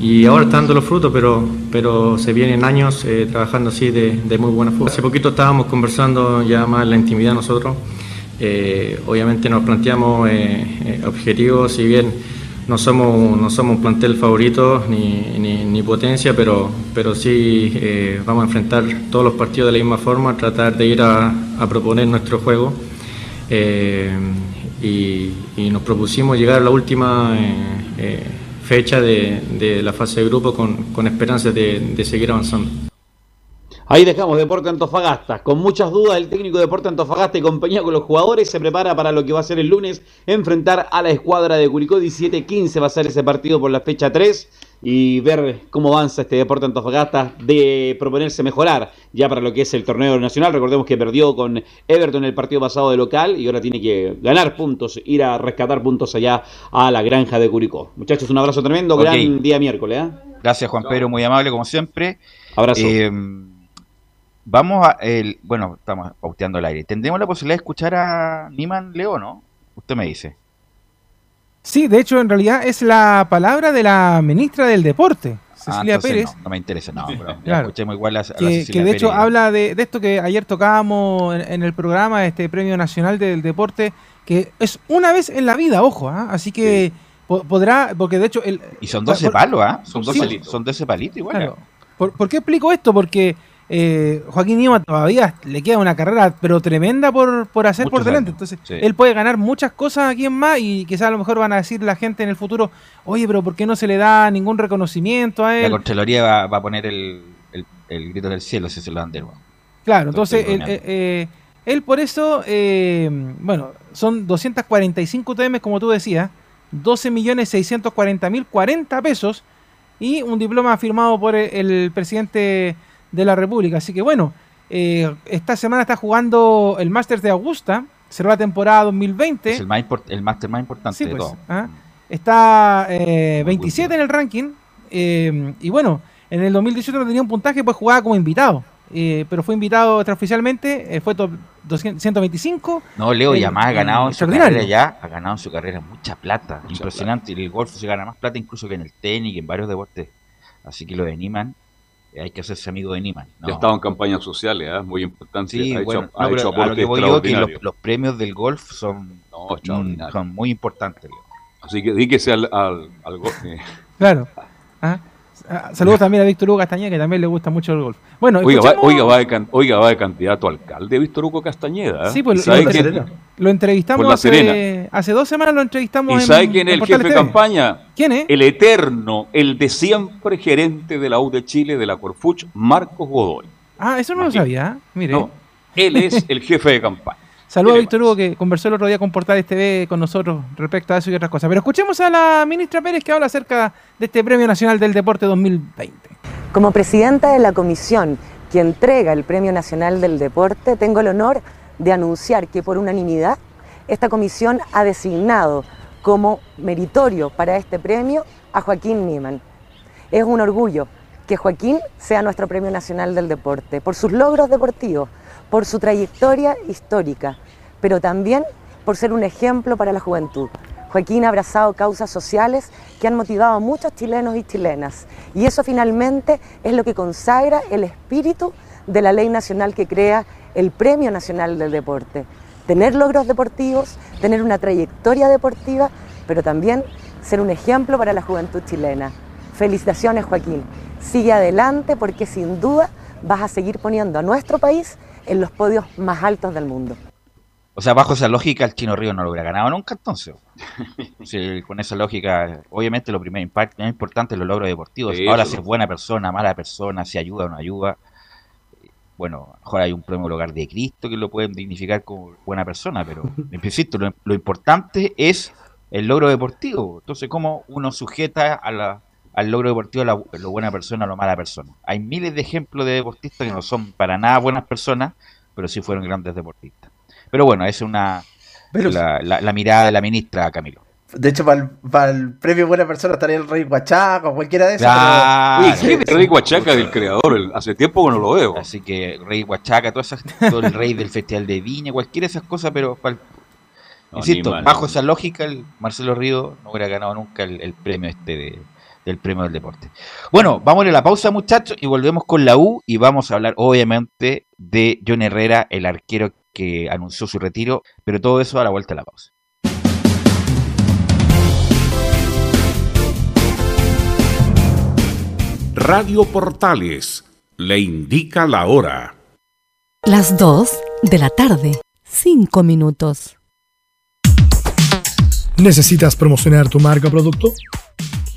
y ahora están dando los frutos, pero, pero se vienen años eh, trabajando así de, de, muy buena forma. Hace poquito estábamos conversando ya más en la intimidad nosotros. Eh, obviamente nos planteamos eh, objetivos, si bien no somos, no somos un plantel favorito ni, ni, potencia, pero, pero sí vamos a enfrentar todos los partidos de la misma forma, tratar de ir a, a proponer nuestro juego. Y, nos propusimos llegar a la última fecha de, la fase de grupo con, con esperanzas de, seguir avanzando. Ahí dejamos Deporte Antofagasta. Con muchas dudas, el técnico de Deporte Antofagasta y compañía con los jugadores se prepara para lo que va a ser el lunes, enfrentar a la escuadra de Curicó. 17-15 va a ser ese partido por la fecha 3 y ver cómo avanza este deporte Antofagasta de proponerse mejorar ya para lo que es el torneo nacional. Recordemos que perdió con Everton el partido pasado de local y ahora tiene que ganar puntos, ir a rescatar puntos allá a la granja de Curicó. Muchachos, un abrazo tremendo, gran día miércoles. ¿eh? Gracias Juan Pedro, muy amable como siempre. Abrazo. Eh, vamos a, el, bueno, estamos pauteando el aire. ¿Tendremos la posibilidad de escuchar a Niman Leo, no? Usted me dice. Sí, de hecho, en realidad es la palabra de la ministra del Deporte, Cecilia Ah, entonces Pérez. No, no me interesa, no, pero Claro. escuchemos igual a, a la que, Cecilia que de hecho habla de, de esto que ayer tocábamos en, en el programa, este Premio Nacional del Deporte, que es una vez en la vida, ojo, ¿ah? así que po- podrá, porque de hecho... El, Y son 12 por- palos, ¿ah? Son, Sí. 12, son 12 palitos igual. Claro. ¿Por, por qué explico esto? Porque eh, Joaquín Nieva todavía le queda una carrera, pero tremenda por, por hacer por delante. años, Entonces, sí. él puede ganar muchas cosas aquí en más y quizás a lo mejor van a decir la gente en el futuro, oye, pero ¿por qué no se le da ningún reconocimiento a La él? Contraloría va, va a poner el, el, el grito del cielo si se lo dan de nuevo. Claro, entonces él, eh, eh, él por eso, eh, bueno, son 245 TM, como tú decías, 12.640.040 40 pesos y un diploma firmado por el, el presidente de la República. Así que bueno, eh, esta semana está jugando el Masters de Augusta, cerró la temporada 2020. Es el, más el máster más importante Sí, de pues, todo. ah. Está eh, 27 en el ranking. eh, y bueno, en el 2018 no tenía un puntaje, pues jugaba como invitado. eh, pero fue invitado extraoficialmente, eh, fue top 200 125. No, Leo, y eh, además ha eh, ganado en su extraordinario. carrera ya, ha ganado en su carrera mucha plata, impresionante. Y el golf se gana más plata incluso que en el tenis y en varios deportes. Así que lo de Niman, eh, hay que hacerse amigo de Niman. Ya estaba en campañas sociales, ¿ah? muy importante. Sí, ha hecho, bueno, ha no, hecho pero a lo que voy yo que los, los premios del golf son, No, son muy importantes. Así que díquese al, al, al go- eh, Claro. Ah, ah, Saludos también a Víctor Hugo Castañeda, que también le gusta mucho el golf. Bueno, Oiga, va, escuchemos- oiga, va de oiga, va de candidato a alcalde Víctor Hugo Castañeda. ¿eh? Sí, pues ¿Y lo, quién- lo entrevistamos hace, hace dos semanas, lo entrevistamos ¿Y sabe quién es el jefe de campaña? ¿Quién es? El eterno, el de siempre gerente de la U de Chile, de la Corfuch, Marcos Godoy. Ah, eso no lo sabía. Mire. No, él es el jefe de campaña. Saludos a Víctor Hugo que conversó el otro día con Portales TV con nosotros respecto a eso y otras cosas. Pero escuchemos a la ministra Pérez que habla acerca de este Premio Nacional del Deporte 2020. Como presidenta de la comisión que entrega el Premio Nacional del Deporte, tengo el honor de anunciar que por unanimidad esta comisión ha designado como meritorio para este premio a Joaquín Niemann. Es un orgullo que Joaquín sea nuestro Premio Nacional del Deporte, por sus logros deportivos, por su trayectoria histórica, pero también por ser un ejemplo para la juventud. Joaquín ha abrazado causas sociales que han motivado a muchos chilenos y chilenas, y eso finalmente es lo que consagra el espíritu de la ley nacional que crea el Premio Nacional del Deporte. Tener logros deportivos, tener una trayectoria deportiva, pero también ser un ejemplo para la juventud chilena. Felicitaciones Joaquín, sigue adelante porque sin duda vas a seguir poniendo a nuestro país en los podios más altos del mundo. O sea, bajo esa lógica, el Chino Río no lo hubiera ganado nunca, entonces. Sí, con esa lógica, obviamente lo primero impar- más importante es los logros deportivos. Sí, Ahora, si es buena persona, mala persona, si ayuda o no ayuda. Bueno, a lo mejor hay un premio Hogar de Cristo que lo pueden dignificar como buena persona, pero insisto, lo, lo importante es el logro deportivo. Entonces, ¿cómo uno sujeta a la- al logro deportivo la, lo buena persona o la mala persona? Hay miles de ejemplos de deportistas que no son para nada buenas personas, pero sí fueron grandes deportistas. Pero bueno, esa es una Pero- la, la- la mirada de la ministra Camilo. De hecho, para el, premio Buena Persona estaría el Rey Huachaca o cualquiera de esos. Claro. Oye, ¿quién es Rey Huachaca del creador? El- Hace tiempo que no lo veo. Así que Rey Huachaca, todas esas, todo el rey del Festival de Viña, cualquiera de esas cosas, pero No, insisto, bajo esa lógica, el Marcelo Río no hubiera ganado nunca el, el premio este de- del premio del deporte. Bueno, vamos a ir a la pausa, muchachos, y volvemos con la U y vamos a hablar, obviamente, de John Herrera, el arquero que anunció su retiro, pero todo eso a la vuelta de la pausa. Radio Portales le indica la hora. Las 2 de la tarde, 5 minutos. ¿Necesitas promocionar tu marca o producto?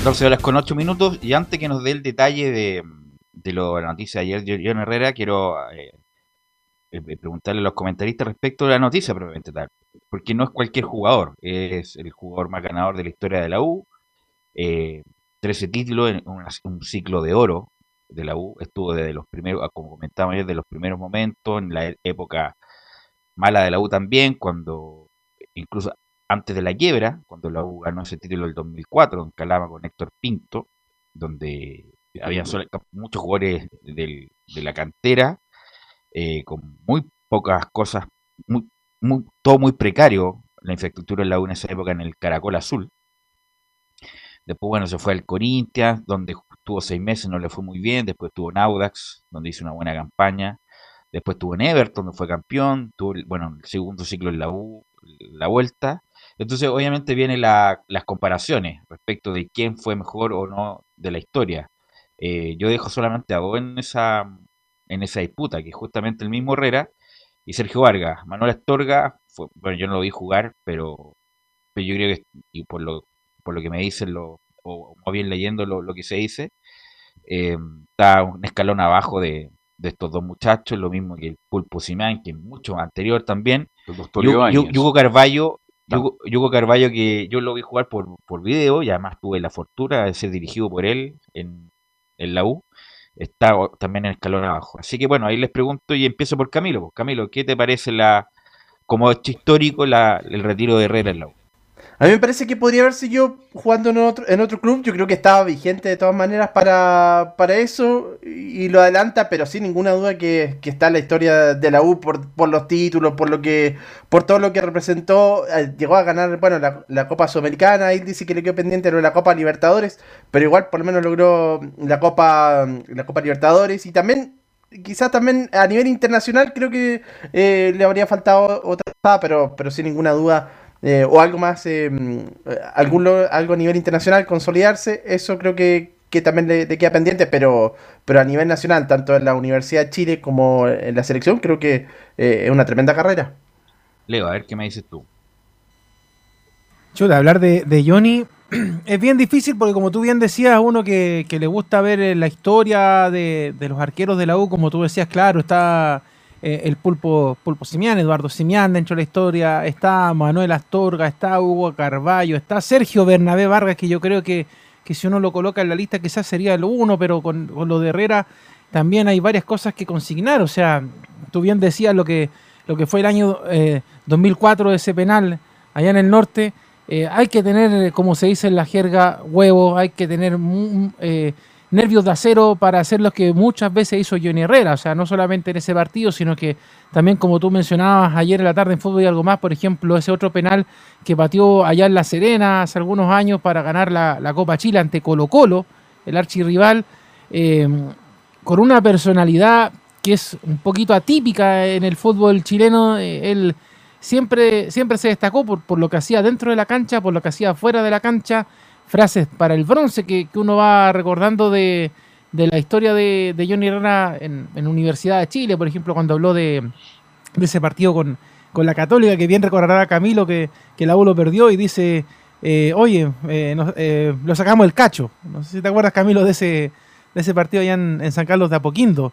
14 horas con 8 minutos. Y antes que nos dé el detalle de, de la noticia de ayer, John Herrera, quiero eh, eh, preguntarle a los comentaristas respecto de la noticia propiamente tal. Porque no es cualquier jugador, es el jugador más ganador de la historia de la U. Eh, 13 títulos en un ciclo de oro de la U. Estuvo desde los primeros, como comentábamos ayer, de los primeros momentos, en la época mala de la U también, cuando incluso antes de la quiebra, cuando la U ganó ese título el 2004 en Calama con Héctor Pinto, donde había muchos jugadores del- de la cantera, eh, con muy pocas cosas, muy, muy- todo muy precario, la infraestructura en la U en esa época en el Caracol Azul. Después, bueno, se fue al Corinthians, donde estuvo seis meses, no le fue muy bien. Después estuvo en Audax, donde hizo una buena campaña. Después estuvo en Everton, donde fue campeón. Tuvo, bueno, el segundo ciclo en la U, la vuelta. Entonces, obviamente, vienen la- las comparaciones respecto de quién fue mejor o no de la historia. Eh, yo dejo solamente a dos en esa, en esa disputa, que justamente el mismo Herrera y Sergio Vargas. Manuel Astorga, fue, bueno, yo no lo vi jugar, pero, pero yo creo que, y por lo, por lo que me dicen, lo, o más bien leyendo lo, lo que se dice, eh, está un escalón abajo de, de estos dos muchachos, lo mismo que el Pulpo Simán, que es mucho anterior también. Yugo Carballo, Yugo, Yugo Carballo que yo lo vi jugar por, por video y además tuve la fortuna de ser dirigido por él en, en la U, está también en el escalón abajo. Así que bueno, ahí les pregunto y empiezo por Camilo. Pues, Camilo, ¿qué te parece la como hecho histórico la, el retiro de Herrera en la U? A mí me parece que podría haberse yo jugando en otro, en otro club. Yo creo que estaba vigente de todas maneras para, para eso y lo adelanta, pero sin ninguna duda que, que está la historia de la U por, por los títulos, por lo que por todo lo que representó. Eh, Llegó a ganar bueno la, Copa Sudamericana, él dice que le quedó pendiente lo de la Copa Libertadores, pero igual por lo menos logró la Copa, la Copa Libertadores y también quizás también a nivel internacional creo que eh, le habría faltado otra pero, pero sin ninguna duda, eh, o algo más, eh, mm, algún, lo- algo a nivel internacional, consolidarse, eso creo que, que también le, le queda pendiente, pero, pero a nivel nacional, tanto en la Universidad de Chile como en la selección, creo que eh, es una tremenda carrera. Leo, a ver qué me dices tú. Chuta, hablar de, de Johnny es bien difícil porque como tú bien decías, uno que, que le gusta ver eh, la historia de, de los arqueros de la U, como tú decías, claro, está eh, el Pulpo, Pulpo Simián, Eduardo Simián dentro de la historia, está Manuel Astorga, está Hugo Carballo, está Sergio Bernabé Vargas, que yo creo que, que si uno lo coloca en la lista quizás sería el uno, pero con, con lo de Herrera también hay varias cosas que consignar. O sea, tú bien decías lo que, lo que fue el año eh, 2004 de ese penal allá en el norte. Eh, hay que tener, como se dice en la jerga, huevos, hay que tener mu- eh, nervios de acero para hacer lo que muchas veces hizo Johnny Herrera. O sea, no solamente en ese partido, sino que también, como tú mencionabas ayer en la tarde en fútbol y algo más, por ejemplo, ese otro penal que pateó allá en La Serena hace algunos años para ganar la, Copa Chile ante Colo Colo, el archirrival, eh, con una personalidad que es un poquito atípica en el fútbol chileno. eh, él siempre, siempre se destacó por, por lo que hacía dentro de la cancha, por lo que hacía fuera de la cancha, frases para el bronce que, que uno va recordando de, de la historia de, de Johnny Herrera en, en Universidad de Chile, por ejemplo, cuando habló de, de ese partido con, con la Católica, que bien recordará Camilo que, que la U lo perdió y dice, eh, oye, eh, nos- eh, lo sacamos el cacho. No sé si te acuerdas, Camilo, de ese, de ese partido allá en, en San Carlos de Apoquindo.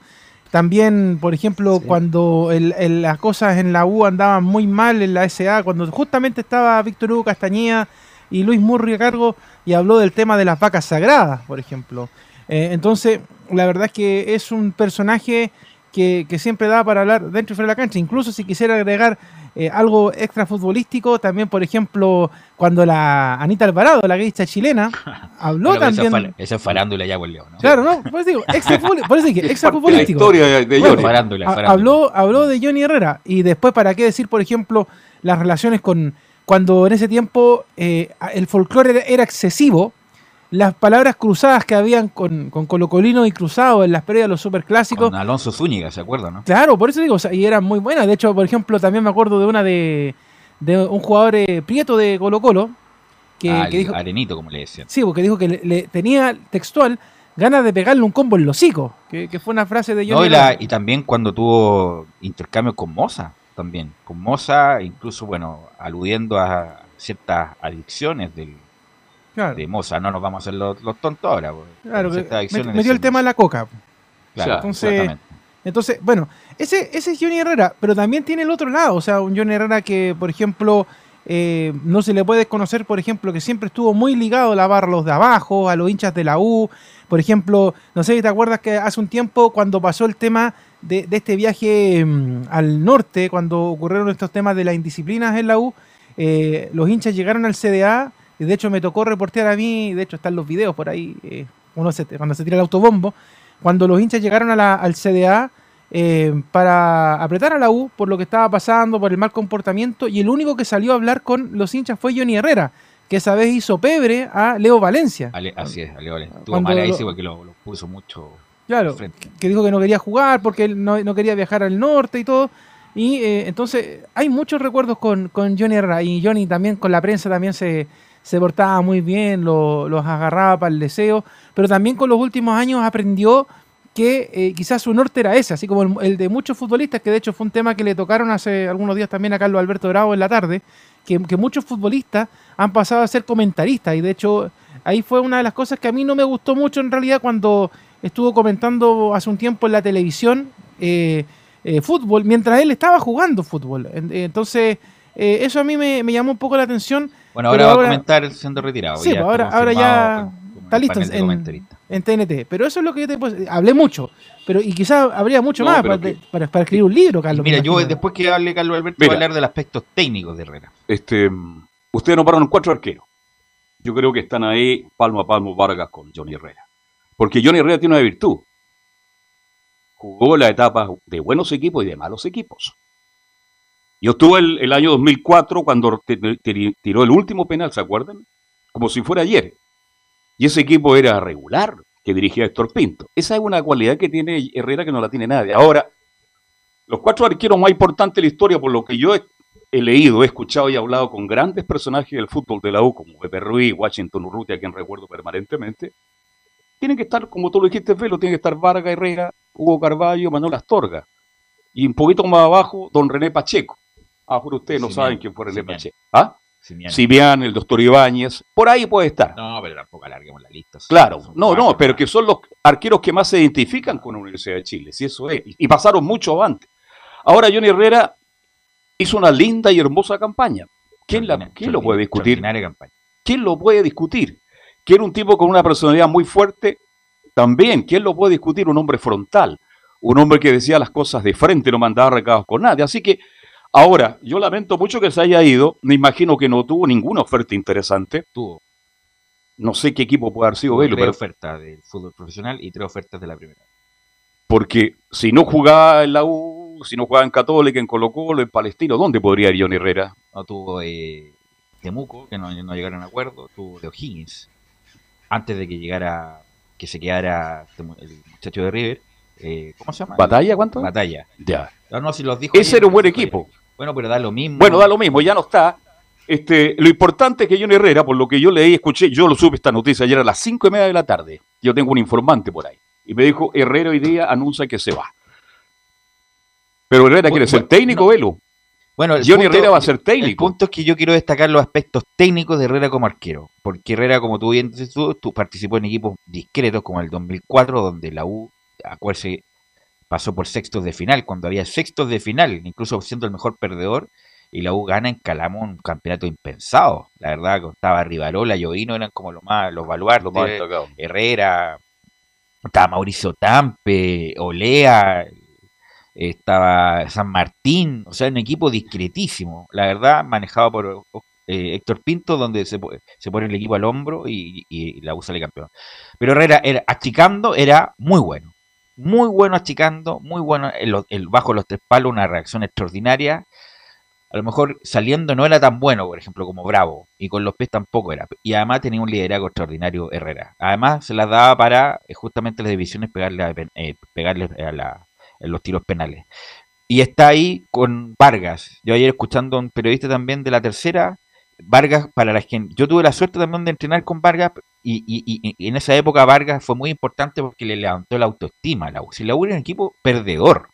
También, por ejemplo, cuando el- el- las cosas en la U andaban muy mal en la SA, cuando justamente estaba Víctor Hugo Castañeda y Luis Murri a cargo y habló del tema de las vacas sagradas, por ejemplo. Eh, entonces, la verdad es que es un personaje que, que siempre da para hablar dentro y fuera de la cancha. Incluso si quisiera agregar eh, algo extra futbolístico, también, por ejemplo, cuando la Anita Alvarado, la guista chilena, habló Bueno, esa también... fal- Esa es farándula ya, Leo, ¿no? Claro, no, por eso digo, extrafutbol- por eso dije, de la historia de Bueno, Johnny. Farándula, farándula. Habló, habló de Johnny Herrera. Y después, ¿para qué decir, por ejemplo, las relaciones con. Cuando en ese tiempo eh, el folclore era, era excesivo, las palabras cruzadas que habían con, con Colocolino y Cruzado en las previas de los superclásicos. Con Alonso Zúñiga, ¿se acuerdan, no? Claro, por eso digo, o sea, y eran muy buenas. De hecho, por ejemplo, también me acuerdo de una de, de un jugador eh, prieto de Colo Colo. Que, Ah, que dijo, Arenito, como le decían. Sí, porque dijo que le, le tenía textual ganas de pegarle un combo en los hocico, que, que fue una frase de No, Johnny y, la- Herrera. y también cuando tuvo intercambio con Moza, también. Con Moza, incluso, bueno, aludiendo a ciertas adicciones del, Claro. de Moza. No nos vamos a hacer los, los tontos ahora. porque Claro, que ciertas me- metió el tema de la coca. Claro, entonces, exactamente. entonces, bueno, ese, ese es Johnny Herrera, pero también tiene el otro lado, o sea, un Johnny Herrera que, por ejemplo, eh, no se le puede desconocer, por ejemplo, que siempre estuvo muy ligado a la barra a los de abajo, a los hinchas de la U. Por ejemplo, no sé si te acuerdas que hace un tiempo, cuando pasó el tema de, de este viaje mm, al norte, cuando ocurrieron estos temas de las indisciplinas en la U, eh, los hinchas llegaron al CDA, y de hecho me tocó reportear a mí, de hecho están los videos por ahí, eh, uno se- cuando se tira el autobombo, cuando los hinchas llegaron a la- al CDA eh, para apretar a la U por lo que estaba pasando, por el mal comportamiento, y el único que salió a hablar con los hinchas fue Johnny Herrera, que esa vez hizo pebre a Leo Valencia. Ale- así es, Ale, vale. Estuvo Cuando mal ahí, lo puso mucho. Claro, frente. que dijo que no quería jugar porque él no, no quería viajar al norte y todo. Y eh, entonces hay muchos recuerdos con, con Johnny Herrera. Y Johnny también con la prensa también se, se portaba muy bien, lo- los agarraba para el deseo. Pero también con los últimos años aprendió que eh, quizás su norte era ese, así como el, el de muchos futbolistas, que de hecho fue un tema que le tocaron hace algunos días también a Carlos Alberto Bravo en la tarde, que, que muchos futbolistas han pasado a ser comentaristas y de hecho ahí fue una de las cosas que a mí no me gustó mucho en realidad cuando estuvo comentando hace un tiempo en la televisión eh, eh, fútbol, mientras él estaba jugando fútbol. Eh, Entonces, eh, eso a mí me, me llamó un poco la atención. Bueno, ahora va a comentar siendo retirado. Sí, ya pues ahora, ahora ya confirmado con- con está listo en, TNT. Pero eso es lo que yo te puedo decir. Hablé mucho, pero y quizás habría mucho No, más para, que- para- para escribir un libro, Carlos. Mira, yo después que hable Carlos Alberto Mira. voy a hablar de los aspectos técnicos de Herrera. Este, ustedes nombraron cuatro arqueros. Yo creo que están ahí palmo a palmo Vargas con Johnny Herrera. Porque Johnny Herrera tiene una virtud. Jugó la etapa de buenos equipos y de malos equipos. Yo estuve el, año 2004 cuando tiró el último penal, ¿se acuerdan? Como si fuera ayer. Y ese equipo era regular, que dirigía Héctor Pinto. Esa es una cualidad que tiene Herrera que no la tiene nadie. Ahora, los cuatro arqueros más importantes de la historia, por lo que yo he, he leído, he escuchado y hablado con grandes personajes del fútbol de la U, como Pepe Ruiz, Washington Urrutia, a quien recuerdo permanentemente, tienen que estar, como tú lo dijiste, Velo, tienen que estar Vargas Herrera, Hugo Carballo, Manuel Astorga. Y un poquito más abajo, don René Pacheco. Ah, pero ustedes no Simian, saben quién fue René Simian. Pacheco. ¿Ah? Simian. Simian, el doctor Ibáñez. Por ahí puede estar. No, pero tampoco alarguemos la lista. Claro, no, cuatro, no, pero que son los arqueros que más se identifican con la Universidad de Chile, si eso es, y, pasaron mucho antes. Ahora Johnny Herrera hizo una linda y hermosa campaña. ¿Quién, la, ¿quién lo puede discutir? Campaña. ¿Quién lo puede discutir? Que era un tipo con una personalidad muy fuerte, También, ¿quién lo puede discutir? Un hombre frontal, un hombre que decía las cosas de frente, no mandaba recados con nadie. Así que, ahora, yo lamento mucho que se haya ido, me imagino que no tuvo ninguna oferta interesante. Tuvo. No sé qué equipo puede haber sido Velo, tres pero ofertas del fútbol profesional y tres ofertas de la primera. porque si no jugaba en la U, si no jugaba en Católica, en Colo Colo, en Palestino, ¿dónde podría ir Johnny Herrera? No tuvo eh, Temuco, que no, no llegaron a acuerdo, tuvo de O'Higgins. Antes de que llegara, que se quedara Temu- el muchacho de River. eh, ¿Cómo se llama? ¿Batalla cuánto? Batalla. Ya. No, no, si los dijo Ese ayer, era un buen no equipo. Bueno, pero da lo mismo. Bueno, da lo mismo, ya no está. Este, lo importante es que Johnny Herrera, por lo que yo leí, escuché, yo lo supe esta noticia ayer a las cinco y media de la tarde. Yo tengo un informante por ahí. Y me dijo, Herrera hoy día anuncia que se va. Pero Herrera quiere ser técnico, Velo. Bueno, el Johnny punto- Herrera va a ser El técnico. punto es que yo quiero destacar los aspectos técnicos de Herrera como arquero. Porque Herrera, como tú bien dices tú, tú participó en equipos discretos como el 2004, donde la U, acuérdense, pasó por sextos de final, cuando había sextos de final, incluso siendo el mejor perdedor, y la U gana en Calamo un campeonato impensado. La verdad, estaba Rivarola, Llovino, eran como los más, los baluartes. Herrera, estaba Mauricio Tampe, Olea, estaba San Martín, o sea, un equipo discretísimo, la verdad, manejado por eh, Héctor Pinto, donde se, se pone el equipo al hombro y, y la U sale campeón. Pero Herrera, era, achicando, era muy bueno, muy bueno achicando, muy bueno el- bajo los tres palos, una reacción extraordinaria. A lo mejor saliendo no era tan bueno, por ejemplo, como Bravo, y con los pies tampoco era. Y además tenía un liderazgo extraordinario Herrera. Además se las daba para eh, justamente las divisiones pegarle, eh, pegarle a la- en los tiros penales. Y está ahí con Vargas. Yo ayer escuchando a un periodista también de la tercera, Vargas, para la gente, yo tuve la suerte también de entrenar con Vargas y, y- y- en esa época Vargas fue muy importante porque le levantó la autoestima a la U. Si la U era un equipo perdedor,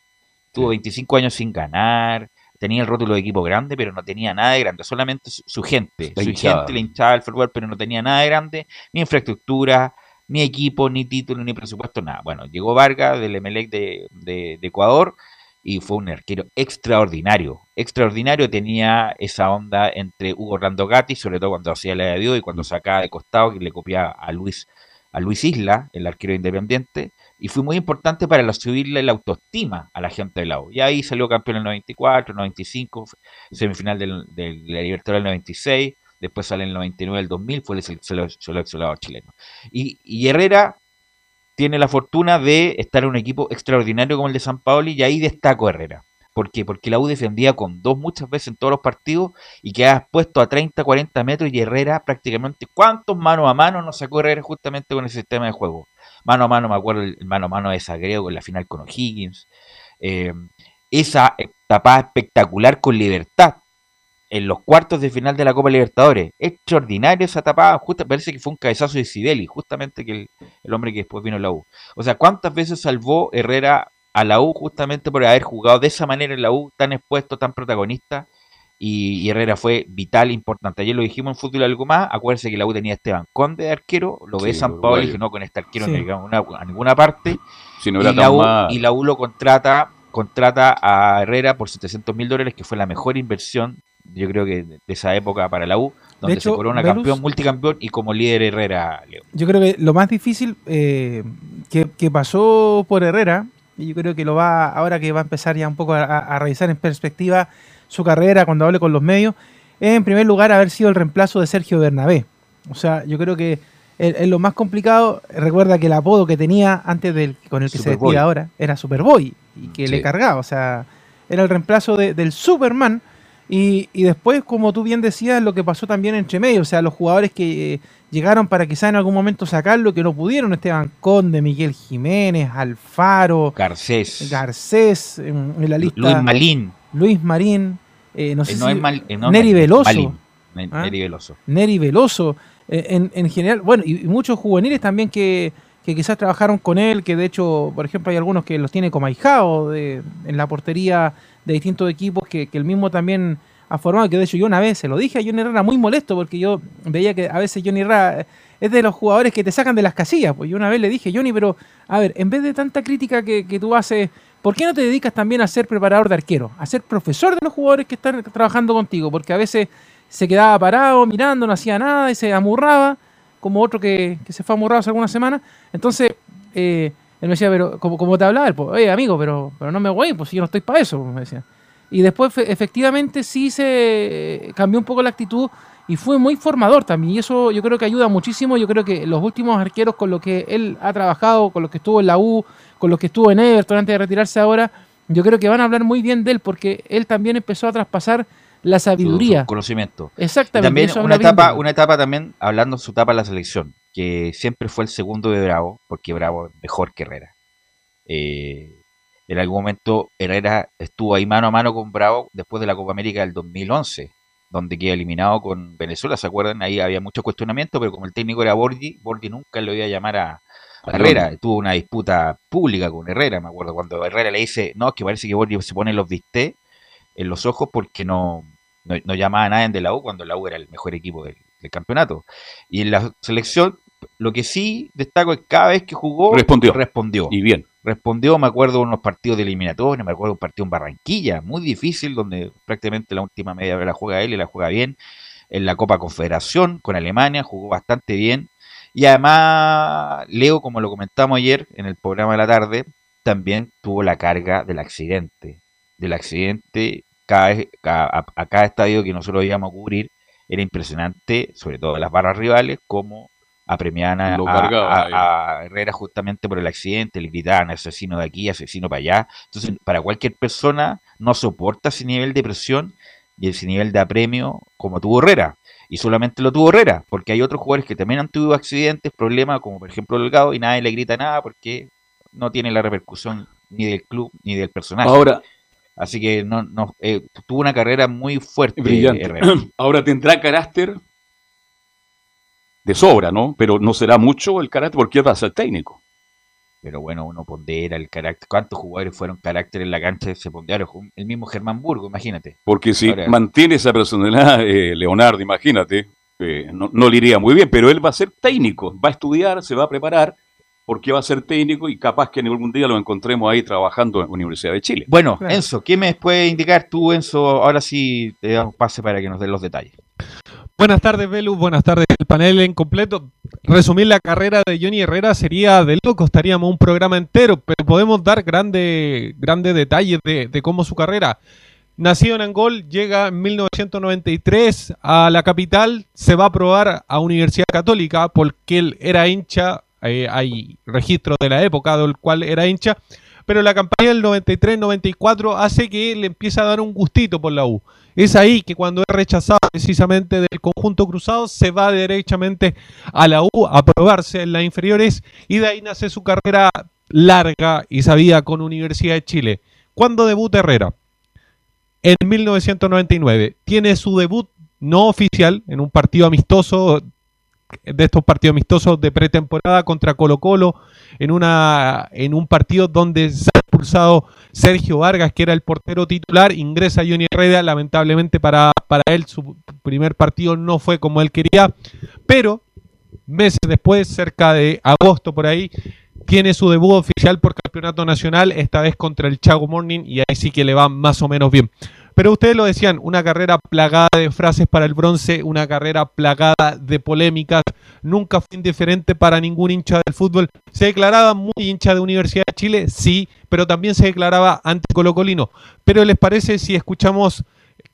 tuvo 25 años sin ganar, tenía el rótulo de equipo grande, pero no tenía nada de grande, solamente su, su gente, su gente le hinchaba el fútbol, pero no tenía nada de grande, ni infraestructura, ni equipo, ni título, ni presupuesto, nada. Bueno, llegó Vargas del Emelec de, de- de Ecuador y fue un arquero extraordinario. Extraordinario, tenía esa onda entre Hugo Orlando Gatti, sobre todo cuando hacía la de Dios y cuando sacaba de costado, que le copiaba a Luis, a Luis Isla, el arquero independiente, y fue muy importante para la- subirle la autoestima a la gente del lado. Y ahí salió campeón en el 94, 95, semifinal del, del, de la Libertadores del 96, después sale en el 99, el 2000, fue el sele- sele- seleccionado chileno. Y, Herrera tiene la fortuna de estar en un equipo extraordinario como el de San Paoli y ahí destaco Herrera. ¿Por qué? Porque la U defendía con dos muchas veces en todos los partidos y quedaba expuesto a 30, 40 metros y Herrera prácticamente, ¿cuántos mano a mano nos sacó Herrera justamente con ese sistema de juego? Mano a mano, me acuerdo el mano a mano de Sagredo en la final con O'Higgins. Eh, esa tapada espectacular con libertad en los cuartos de final de la Copa Libertadores. Extraordinario esa tapada. Justo, parece que fue un cabezazo de Sibeli, justamente que el, el hombre que después vino a la U. O sea, ¿cuántas veces salvó Herrera a la U justamente por haber jugado de esa manera en la U, tan expuesto, tan protagonista? Y, y Herrera fue vital, importante. Ayer lo dijimos en fútbol algo más. Acuérdense que la U tenía a Esteban Conde de arquero. Lo ve Sí, San. Pablo y dije, no, con este arquero Sí. no llegamos a ninguna- a ninguna parte. Si no y, la U, y la U lo contrata, contrata a Herrera por 700 mil dólares, que fue la mejor inversión, yo creo que de esa época para la U, donde hecho, se corona Velus- campeón, multicampeón y como líder Herrera, Leo. Yo creo que lo más difícil eh, que, que pasó por Herrera, y yo creo que lo va, ahora que va a empezar ya un poco a, a revisar en perspectiva su carrera cuando hable con los medios, es en primer lugar haber sido el reemplazo de Sergio Bernabé. O sea, yo creo que es, lo más complicado. Recuerda que el apodo que tenía antes del con el que se despide ahora era Superboy y que Sí. le cargaba. O sea, era el reemplazo de- del Superman. Y, y después, como tú bien decías, lo que pasó también entre medio, o sea, los jugadores que eh, llegaron para quizá en algún momento sacarlo, que no pudieron, Esteban Conde, Miguel Jiménez, Alfaro, Garcés, Garcés, en, en la lista. Luis Malín. Luis Marín, eh, no sé Eh, no si- es Mal- eh, no, Neri Malín, Veloso. Malín. ¿Ah? Neri Veloso. Neri Veloso, eh, en, en general, bueno, y, y muchos juveniles también que, que quizás trabajaron con él, que de hecho, por ejemplo, hay algunos que los tiene como ahijado de, en la portería de distintos equipos que, que él mismo también ha formado, que de hecho yo una vez se lo dije a Johnny Herrera muy molesto porque yo veía que a veces Johnny Herrera eh, es de los jugadores que te sacan de las casillas, pues yo una vez le dije, Johnny, pero a ver, en vez de tanta crítica que, que tú haces, ¿por qué no te dedicas también a ser preparador de arquero? A ser profesor de los jugadores que están trabajando contigo, porque a veces se quedaba parado mirando, no hacía nada y se amurraba, como otro que, que se fue amurrado hace algunas semanas. Entonces, eh, él me decía, pero como, como te hablaba, él, pues, oye, amigo, pero, pero no me voy, pues yo no estoy para eso, me decía. Y después fe- efectivamente sí se cambió un poco la actitud y fue muy formador también. Y eso yo creo que ayuda muchísimo. Yo creo que los últimos arqueros con los que él ha trabajado, con los que estuvo en la U, con los que estuvo en Everton antes de retirarse ahora, yo creo que van a hablar muy bien de él porque él también empezó a traspasar la su- sabiduría. su conocimiento. Exactamente. Y también una etapa, una etapa también, hablando de su etapa en la selección, que siempre fue el segundo de Bravo, porque Bravo es mejor que Herrera. Eh, en algún momento Herrera estuvo ahí mano a mano con Bravo después de la Copa América del 2011, donde queda eliminado con Venezuela, ¿se acuerdan? Ahí había mucho cuestionamiento, pero como el técnico era Borgi, Borgi nunca le iba a llamar a, a Herrera. Tuvo una disputa pública con Herrera, me acuerdo, cuando Herrera le dice, no, es que parece que Borgi se pone los visté en los ojos porque no, no, no llamaba a nadie de la U cuando la U era el mejor equipo del, del campeonato. Y en la selección, lo que sí destaco es que cada vez que jugó, Respondió. respondió. Y bien. Respondió, me acuerdo de unos partidos de eliminatorios, me acuerdo de un partido en Barranquilla, muy difícil, donde prácticamente la última media hora la juega él y la juega bien. En la Copa Confederación con Alemania jugó bastante bien. Y además, Leo, como lo comentamos ayer en el programa de la tarde, también tuvo la carga del accidente. Del accidente, cada, a, a cada estadio que nosotros íbamos a cubrir, era impresionante, sobre todo las barras rivales, como apremiaban a, a- Herrera justamente por el accidente, le gritaban asesino de aquí, asesino para allá. Entonces, para cualquier persona no soporta ese nivel de presión y ese nivel de apremio como tuvo Herrera. Y solamente lo tuvo Herrera, porque hay otros jugadores que también han tenido accidentes, problemas, como por ejemplo Delgado, y nadie le grita nada porque no tiene la repercusión ni del club ni del personaje. Ahora- Así que no, no eh, tuvo una carrera muy fuerte. Brillante. Herrera. Ahora tendrá carácter de sobra, ¿no? Pero no será mucho el carácter porque va a ser técnico. Pero bueno, uno pondera el carácter. ¿Cuántos jugadores fueron carácter en la cancha de ese ponderaron? El mismo Germán Burgo, imagínate. Porque si Ahora- mantiene esa personalidad, eh, Leonardo, imagínate, eh, no, no le iría muy bien, pero él va a ser técnico, va a estudiar, se va a preparar, porque va a ser técnico y capaz que en algún día lo encontremos ahí trabajando en la Universidad de Chile. Bueno, Enzo, ¿qué me puedes indicar tú, Enzo? Ahora sí te damos pase para que nos den los detalles. Buenas tardes, Belu. Buenas tardes, el panel en completo. Resumir la carrera de Johnny Herrera sería de loco, estaríamos un programa entero, pero podemos dar grandes grande detalles de, de cómo su carrera. Nacido en Angol, llega en 1993 a la capital, se va a probar a Universidad Católica porque él era hincha, eh, hay registros de la época del cual era hincha, pero la campaña del 93-94 hace que le empiece a dar un gustito por la U. Es ahí que cuando es rechazado precisamente del conjunto cruzado, se va derechamente a la U a probarse en las inferiores y de ahí nace su carrera larga y sabida con Universidad de Chile. ¿Cuándo debuta Herrera? En 1999. Tiene su debut no oficial en un partido amistoso de estos partidos amistosos de pretemporada contra Colo Colo en, una, en un partido donde expulsado Sergio Vargas, que era el portero titular, ingresa Johnny Herrera, lamentablemente para, para él su primer partido no fue como él quería, pero meses después, cerca de agosto por ahí, tiene su debut oficial por campeonato nacional, esta vez contra el Chago Morning, y ahí sí que le va más o menos bien. Pero ustedes lo decían, una carrera plagada de frases para el bronce, una carrera plagada de polémicas, nunca fue indiferente para ningún hincha del fútbol. Se declaraba muy hincha de Universidad de Chile, sí, pero también se declaraba anticolocolino. Pero ¿les parece si escuchamos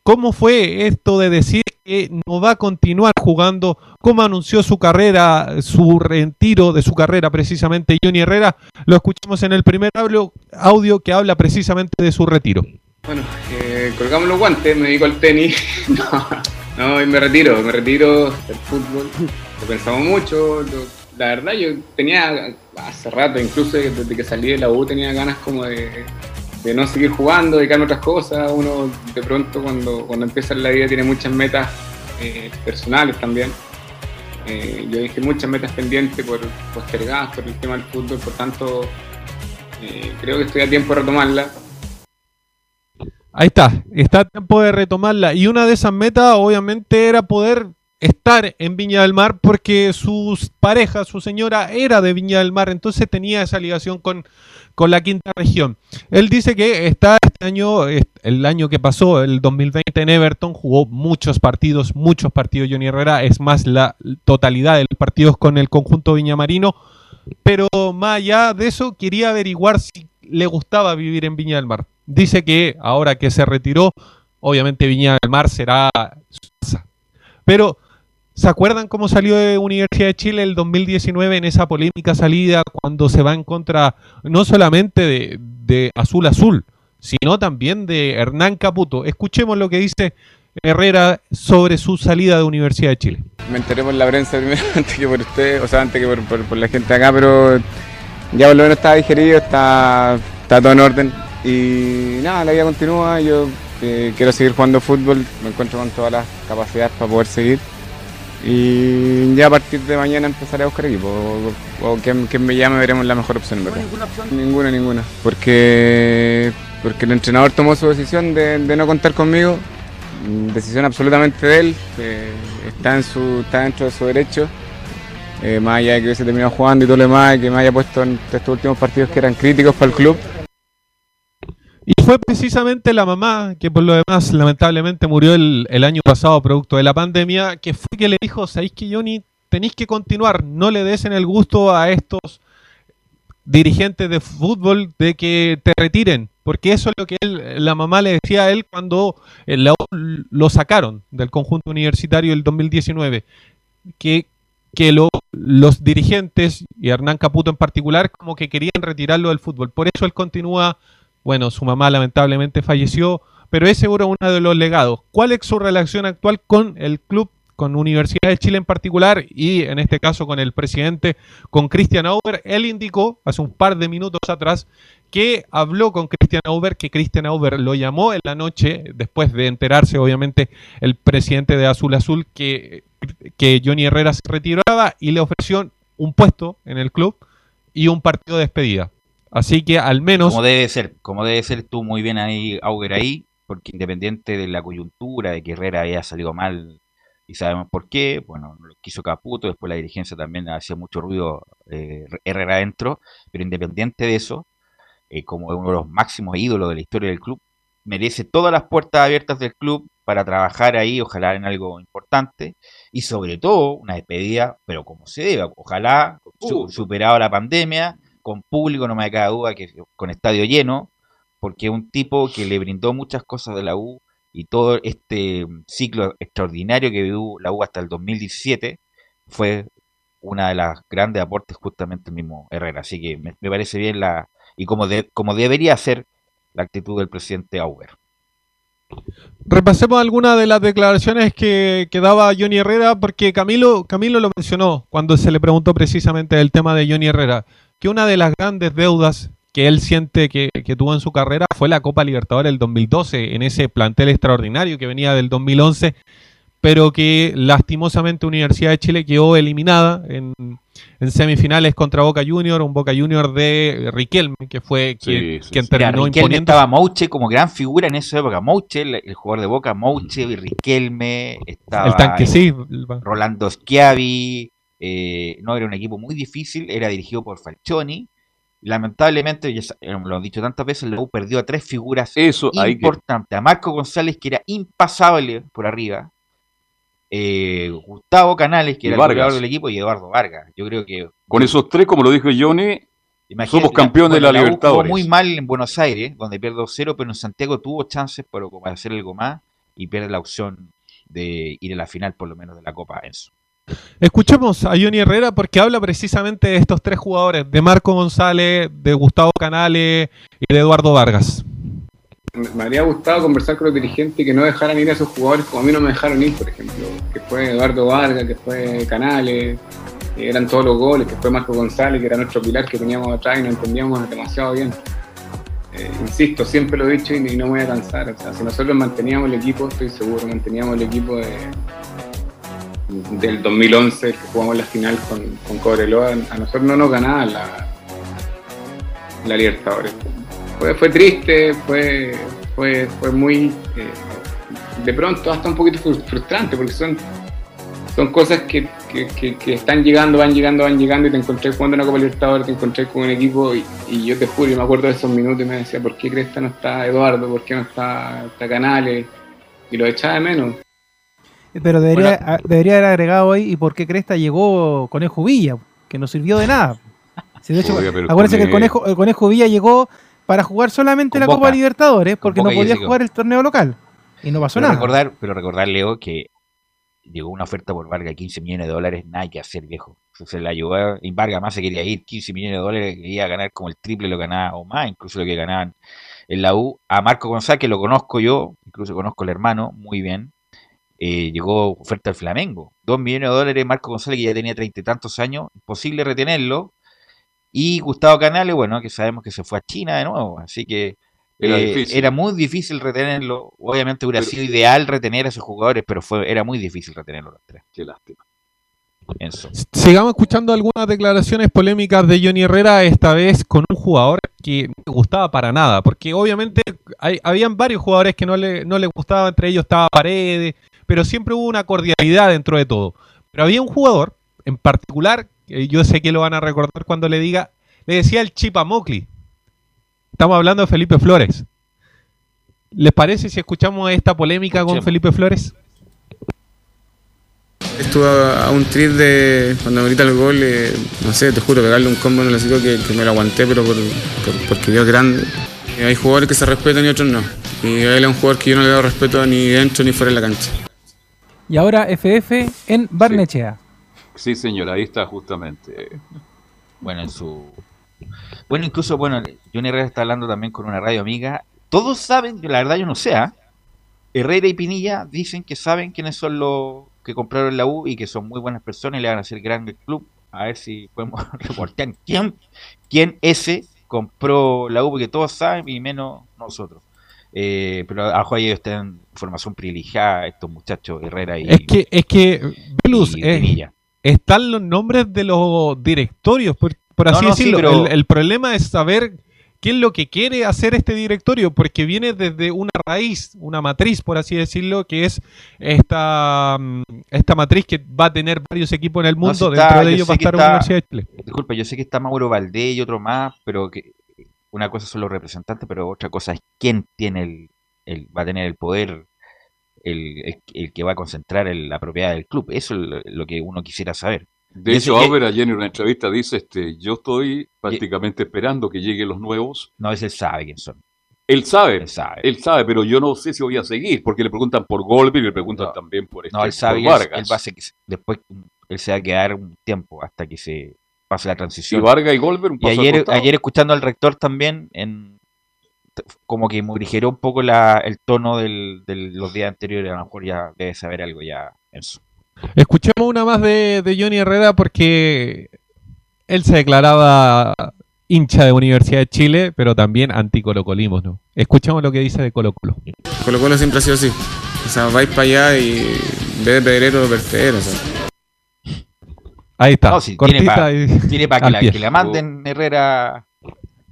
cómo fue esto de decir que no va a continuar jugando? ¿Cómo anunció su carrera, su retiro de su carrera precisamente Johnny Herrera? Lo escuchamos en el primer audio, audio que habla precisamente de su retiro. Bueno, eh, colgamos los guantes, me dedico al tenis. no, no, y me retiro, me retiro del fútbol. Lo pensamos mucho. la verdad, yo tenía hace rato, incluso desde que salí de la U, tenía ganas como de, no seguir jugando, dedicarme a otras cosas. Uno de pronto, cuando, cuando empieza la vida, tiene muchas metas eh, personales también. Eh, yo dije muchas metas pendientes por postergadas por el tema del fútbol, por tanto, creo que estoy a tiempo de retomarla. Ahí está, está tiempo de retomarla. Y una de esas metas, obviamente, era poder estar en Viña del Mar porque su pareja, su señora, era de Viña del Mar, entonces tenía esa ligación con, con la quinta región. Él dice que está este año, el año que pasó, el 2020 en Everton, jugó muchos partidos, muchos partidos Johnny Herrera, es más, la totalidad de los partidos con el conjunto viñamarino. pero más allá de eso quería averiguar si le gustaba vivir en Viña del Mar. Dice que ahora que se retiró, obviamente Viña del Mar será su casa. Pero, ¿se acuerdan cómo salió de Universidad de Chile el 2019 en esa polémica salida cuando se va en contra no solamente de, de Azul Azul, sino también de Hernán Caputo? Escuchemos lo que dice Herrera sobre su salida de Universidad de Chile. Me enteré por la prensa primero, antes que por usted, o sea, antes que por, por- la gente acá, pero ya por lo menos está digerido, está, está todo en orden. Y nada, la vida continúa, yo eh, quiero seguir jugando fútbol, me encuentro con todas las capacidades para poder seguir. Y ya a partir de mañana empezaré a buscar equipo, o, o quien, quien me llame veremos la mejor opción, ¿verdad? Ninguna, ninguna. Porque, porque el entrenador tomó su decisión de, de no contar conmigo. Decisión absolutamente de él. eh, está, en su, está dentro de su derecho. Eh, más allá de que hubiese terminado jugando y todo lo demás, y que me haya puesto en estos últimos partidos que eran críticos para el club. Fue precisamente la mamá, que por lo demás lamentablemente murió el, año pasado producto de la pandemia, que fue que le dijo, sabéis que Johnny, tenéis que continuar, no le des en el gusto a estos dirigentes de fútbol de que te retiren, porque eso es lo que él- la mamá le decía a él cuando eh, lo sacaron del conjunto universitario el 2019, que, que lo- los dirigentes, y Hernán Caputo en particular, como que querían retirarlo del fútbol. Por eso él continúa, bueno, su mamá lamentablemente falleció, pero es seguro uno de los legados. ¿Cuál es su relación actual con el club, con Universidad de Chile en particular, y en este caso con el presidente, con Christian Auber? Él indicó hace un par de minutos atrás que habló con Christian Auber, que Christian Auber lo llamó en la noche, después de enterarse, obviamente, el presidente de Azul Azul, que, que Johnny Herrera se retiraba y le ofreció un puesto en el club y un partido de despedida. Así que al menos... Como debe ser, como debe ser tú muy bien ahí, Auger ahí, porque independiente de la coyuntura, de que Herrera haya salido mal y sabemos por qué, bueno, lo quiso Caputo, después la dirigencia también hacía mucho ruido eh, Herrera adentro, pero independiente de eso, eh, como uno de los máximos ídolos de la historia del club, merece todas las puertas abiertas del club para trabajar ahí, ojalá en algo importante, y sobre todo una despedida, pero como se debe, ojalá su- superado la pandemia, con público, no me cabe duda, que con estadio lleno, porque es un tipo que le brindó muchas cosas de la U y todo este ciclo extraordinario que vivió la U hasta el 2017 fue una de las grandes aportes justamente el mismo Herrera. Así que me, me parece bien la y como de- como debería ser la actitud del presidente Auber. Repasemos algunas de las declaraciones que, que daba Johnny Herrera, porque Camilo, Camilo lo mencionó cuando se le preguntó precisamente del tema de Johnny Herrera, que una de las grandes deudas que él siente que, que tuvo en su carrera fue la Copa Libertadores del 2012, en ese plantel extraordinario que venía del 2011, pero que lastimosamente Universidad de Chile quedó eliminada en, en semifinales contra Boca Junior, un Boca Junior de Riquelme, que fue quien, quien Mira, terminó Riquelme imponiendo. estaba Mouche como gran figura en esa época. Mouche, el, el jugador de Boca, Mouche, Riquelme, estaba El tanque, sí. Rolando Schiavi, eh, no era un equipo muy difícil, era dirigido por Falcioni. Lamentablemente, ya eh, lo han dicho tantas veces, la U perdió a tres figuras Eso hay que- importantes. A Marco González, que era impasable por arriba. eh, Gustavo Canales, que Y era el goleador del equipo, y Eduardo Vargas. Yo creo que Con esos tres, como lo dijo Johnny, Imagínate, somos campeones de la jugó Libertadores. muy mal en Buenos Aires, donde pierde 2-0, pero en Santiago tuvo chances para hacer algo más y pierde la opción de ir a la final, por lo menos, de la Copa Enzo. Escuchemos a Johnny Herrera porque habla precisamente de estos tres jugadores, de Marco González, de Gustavo Canales y de Eduardo Vargas. Me habría gustado conversar con los dirigentes que no dejaran ir a esos jugadores como a mí no me dejaron ir, por ejemplo. Que fue Eduardo Vargas, que fue Canales, que eran todos los goles, que fue Marco González, que era nuestro pilar que teníamos atrás y nos entendíamos demasiado bien. Eh, insisto, siempre lo he dicho y, y no me voy a cansar. O sea, si nosotros manteníamos el equipo, estoy seguro, manteníamos el equipo de, del 2011 que jugamos la final con, con Cobreloa, a nosotros no nos ganaban la, la Libertadores. Fue, fue triste, fue, fue, fue muy, eh, de pronto hasta un poquito frus- frustrante, porque son, son cosas que, que, que- que están llegando, van llegando, van llegando, y te encontré jugando una Copa Libertadores, te encontré con un equipo, y, y yo te juro, yo me acuerdo de esos minutos y me decía, ¿por qué Cresta no está Eduardo? ¿Por qué no está, está Canales? Y lo echaba de menos. Pero debería, a- debería haber agregado ahí y por qué Cresta llegó con el Villa, que no sirvió de nada. Sí, de hecho, Oiga, acuérdense que el con- conejo, el conejo Villa llegó para jugar solamente la Boca. Copa Libertadores porque no podía jugar el torneo local. Y no pasó Pero nada. recordar, pero recordar, Leo, que llegó una oferta por Vargas de 15 millones de dólares, nada que hacer, viejo. Se la ayudó y Vargas más se quería ir, 15 millones de dólares, quería ganar como el triple lo ganaba, o más, incluso lo que ganaban en la U. A Marco González, que lo conozco yo, incluso conozco al hermano muy bien, eh, llegó oferta al Flamengo. 2 millones de dólares, Marco González, que ya tenía treinta y tantos años, imposible retenerlo. Y Gustavo Canales, bueno, que sabemos que se fue a China de nuevo, así que Era eh, difícil. era muy difícil retenerlo. Obviamente hubiera Pero- sido ideal retener a esos jugadores, pero fue era muy difícil retenerlos los tres. Qué lástima. Eso. Sigamos escuchando algunas declaraciones polémicas de Johnny Herrera, esta vez con un jugador que no le gustaba para nada, porque obviamente hay, habían varios jugadores que no le, no le gustaba, entre ellos estaba Paredes, pero siempre hubo una cordialidad dentro de todo. Pero había un jugador en particular, que yo sé que lo van a recordar cuando le diga, le decía el Chipamocli. Estamos hablando de Felipe Flores. ¿Les parece si escuchamos esta polémica con. Felipe Flores? Estuve a, a un trip de cuando me grita el gol, eh, no sé, te juro, pegarle un combo en el hocico que, que me lo aguanté, pero por, por- porque Dios es grande. Eh, hay jugadores que se respetan y otros no. Y él es un jugador que yo no le doy respeto ni dentro ni fuera de la cancha. Y ahora FF en Barnechea. Sí, señor, ahí está justamente. Bueno, en su. Bueno, incluso, bueno, Johnny Herrera está hablando también con una radio amiga. Todos saben, la verdad yo no sé, ¿ah? Herrera y Pinilla dicen que saben quiénes son los que compraron la U y que son muy buenas personas y le van a hacer grande el club. A ver si podemos reportar quién, quién ese compró la U, porque todos saben y menos nosotros. Eh, pero a Juan ellos tienen información privilegiada, estos muchachos Herrera y, Es que, es que, Velus, es- Pinilla. están los nombres de los directorios, por, así no, decirlo. pero- el, el problema es saber qué es lo que quiere hacer este directorio, porque viene desde una raíz, una matriz, por así decirlo, que es esta, mm, esta matriz que va a tener varios equipos en el No, mundo. Dentro está- de ellos va a estar está- Universidad de Chile. Disculpa, yo sé que está Mauro Valdés y otro más, pero que una cosa son los representantes, pero otra cosa es quién tiene el, el- va a tener el poder, el, el- el que va a concentrar la propiedad del club. Eso es lo, que uno quisiera saber. De hecho, Auber ayer en una entrevista dice, este, yo estoy prácticamente esperando que lleguen los nuevos. No, él sabe quién son. Él sabe, Él sabe. él sabe, pero yo no sé si voy a seguir, porque le preguntan por Golpe y le preguntan también por, este, No, él sabe por él, va a ser después él se va a quedar un tiempo hasta que se pase la transición. Y Vargas y Goldberg un Y paso al ayer, ayer escuchando al rector también, en, como que morigeró un poco la, el tono del- de los días anteriores, a lo mejor ya debe saber algo ya en eso. Escuchemos una más de, de Johnny Herrera porque él se declaraba hincha de Universidad de Chile, pero también anti-colocolismo, ¿no? Escuchemos lo que dice de Colo Colo. Colo Colo siempre ha sido así. O sea, vais para allá y en vez de pedrero, o sea. Ahí está, No, sí, tiene para y- que, que la manden Herrera.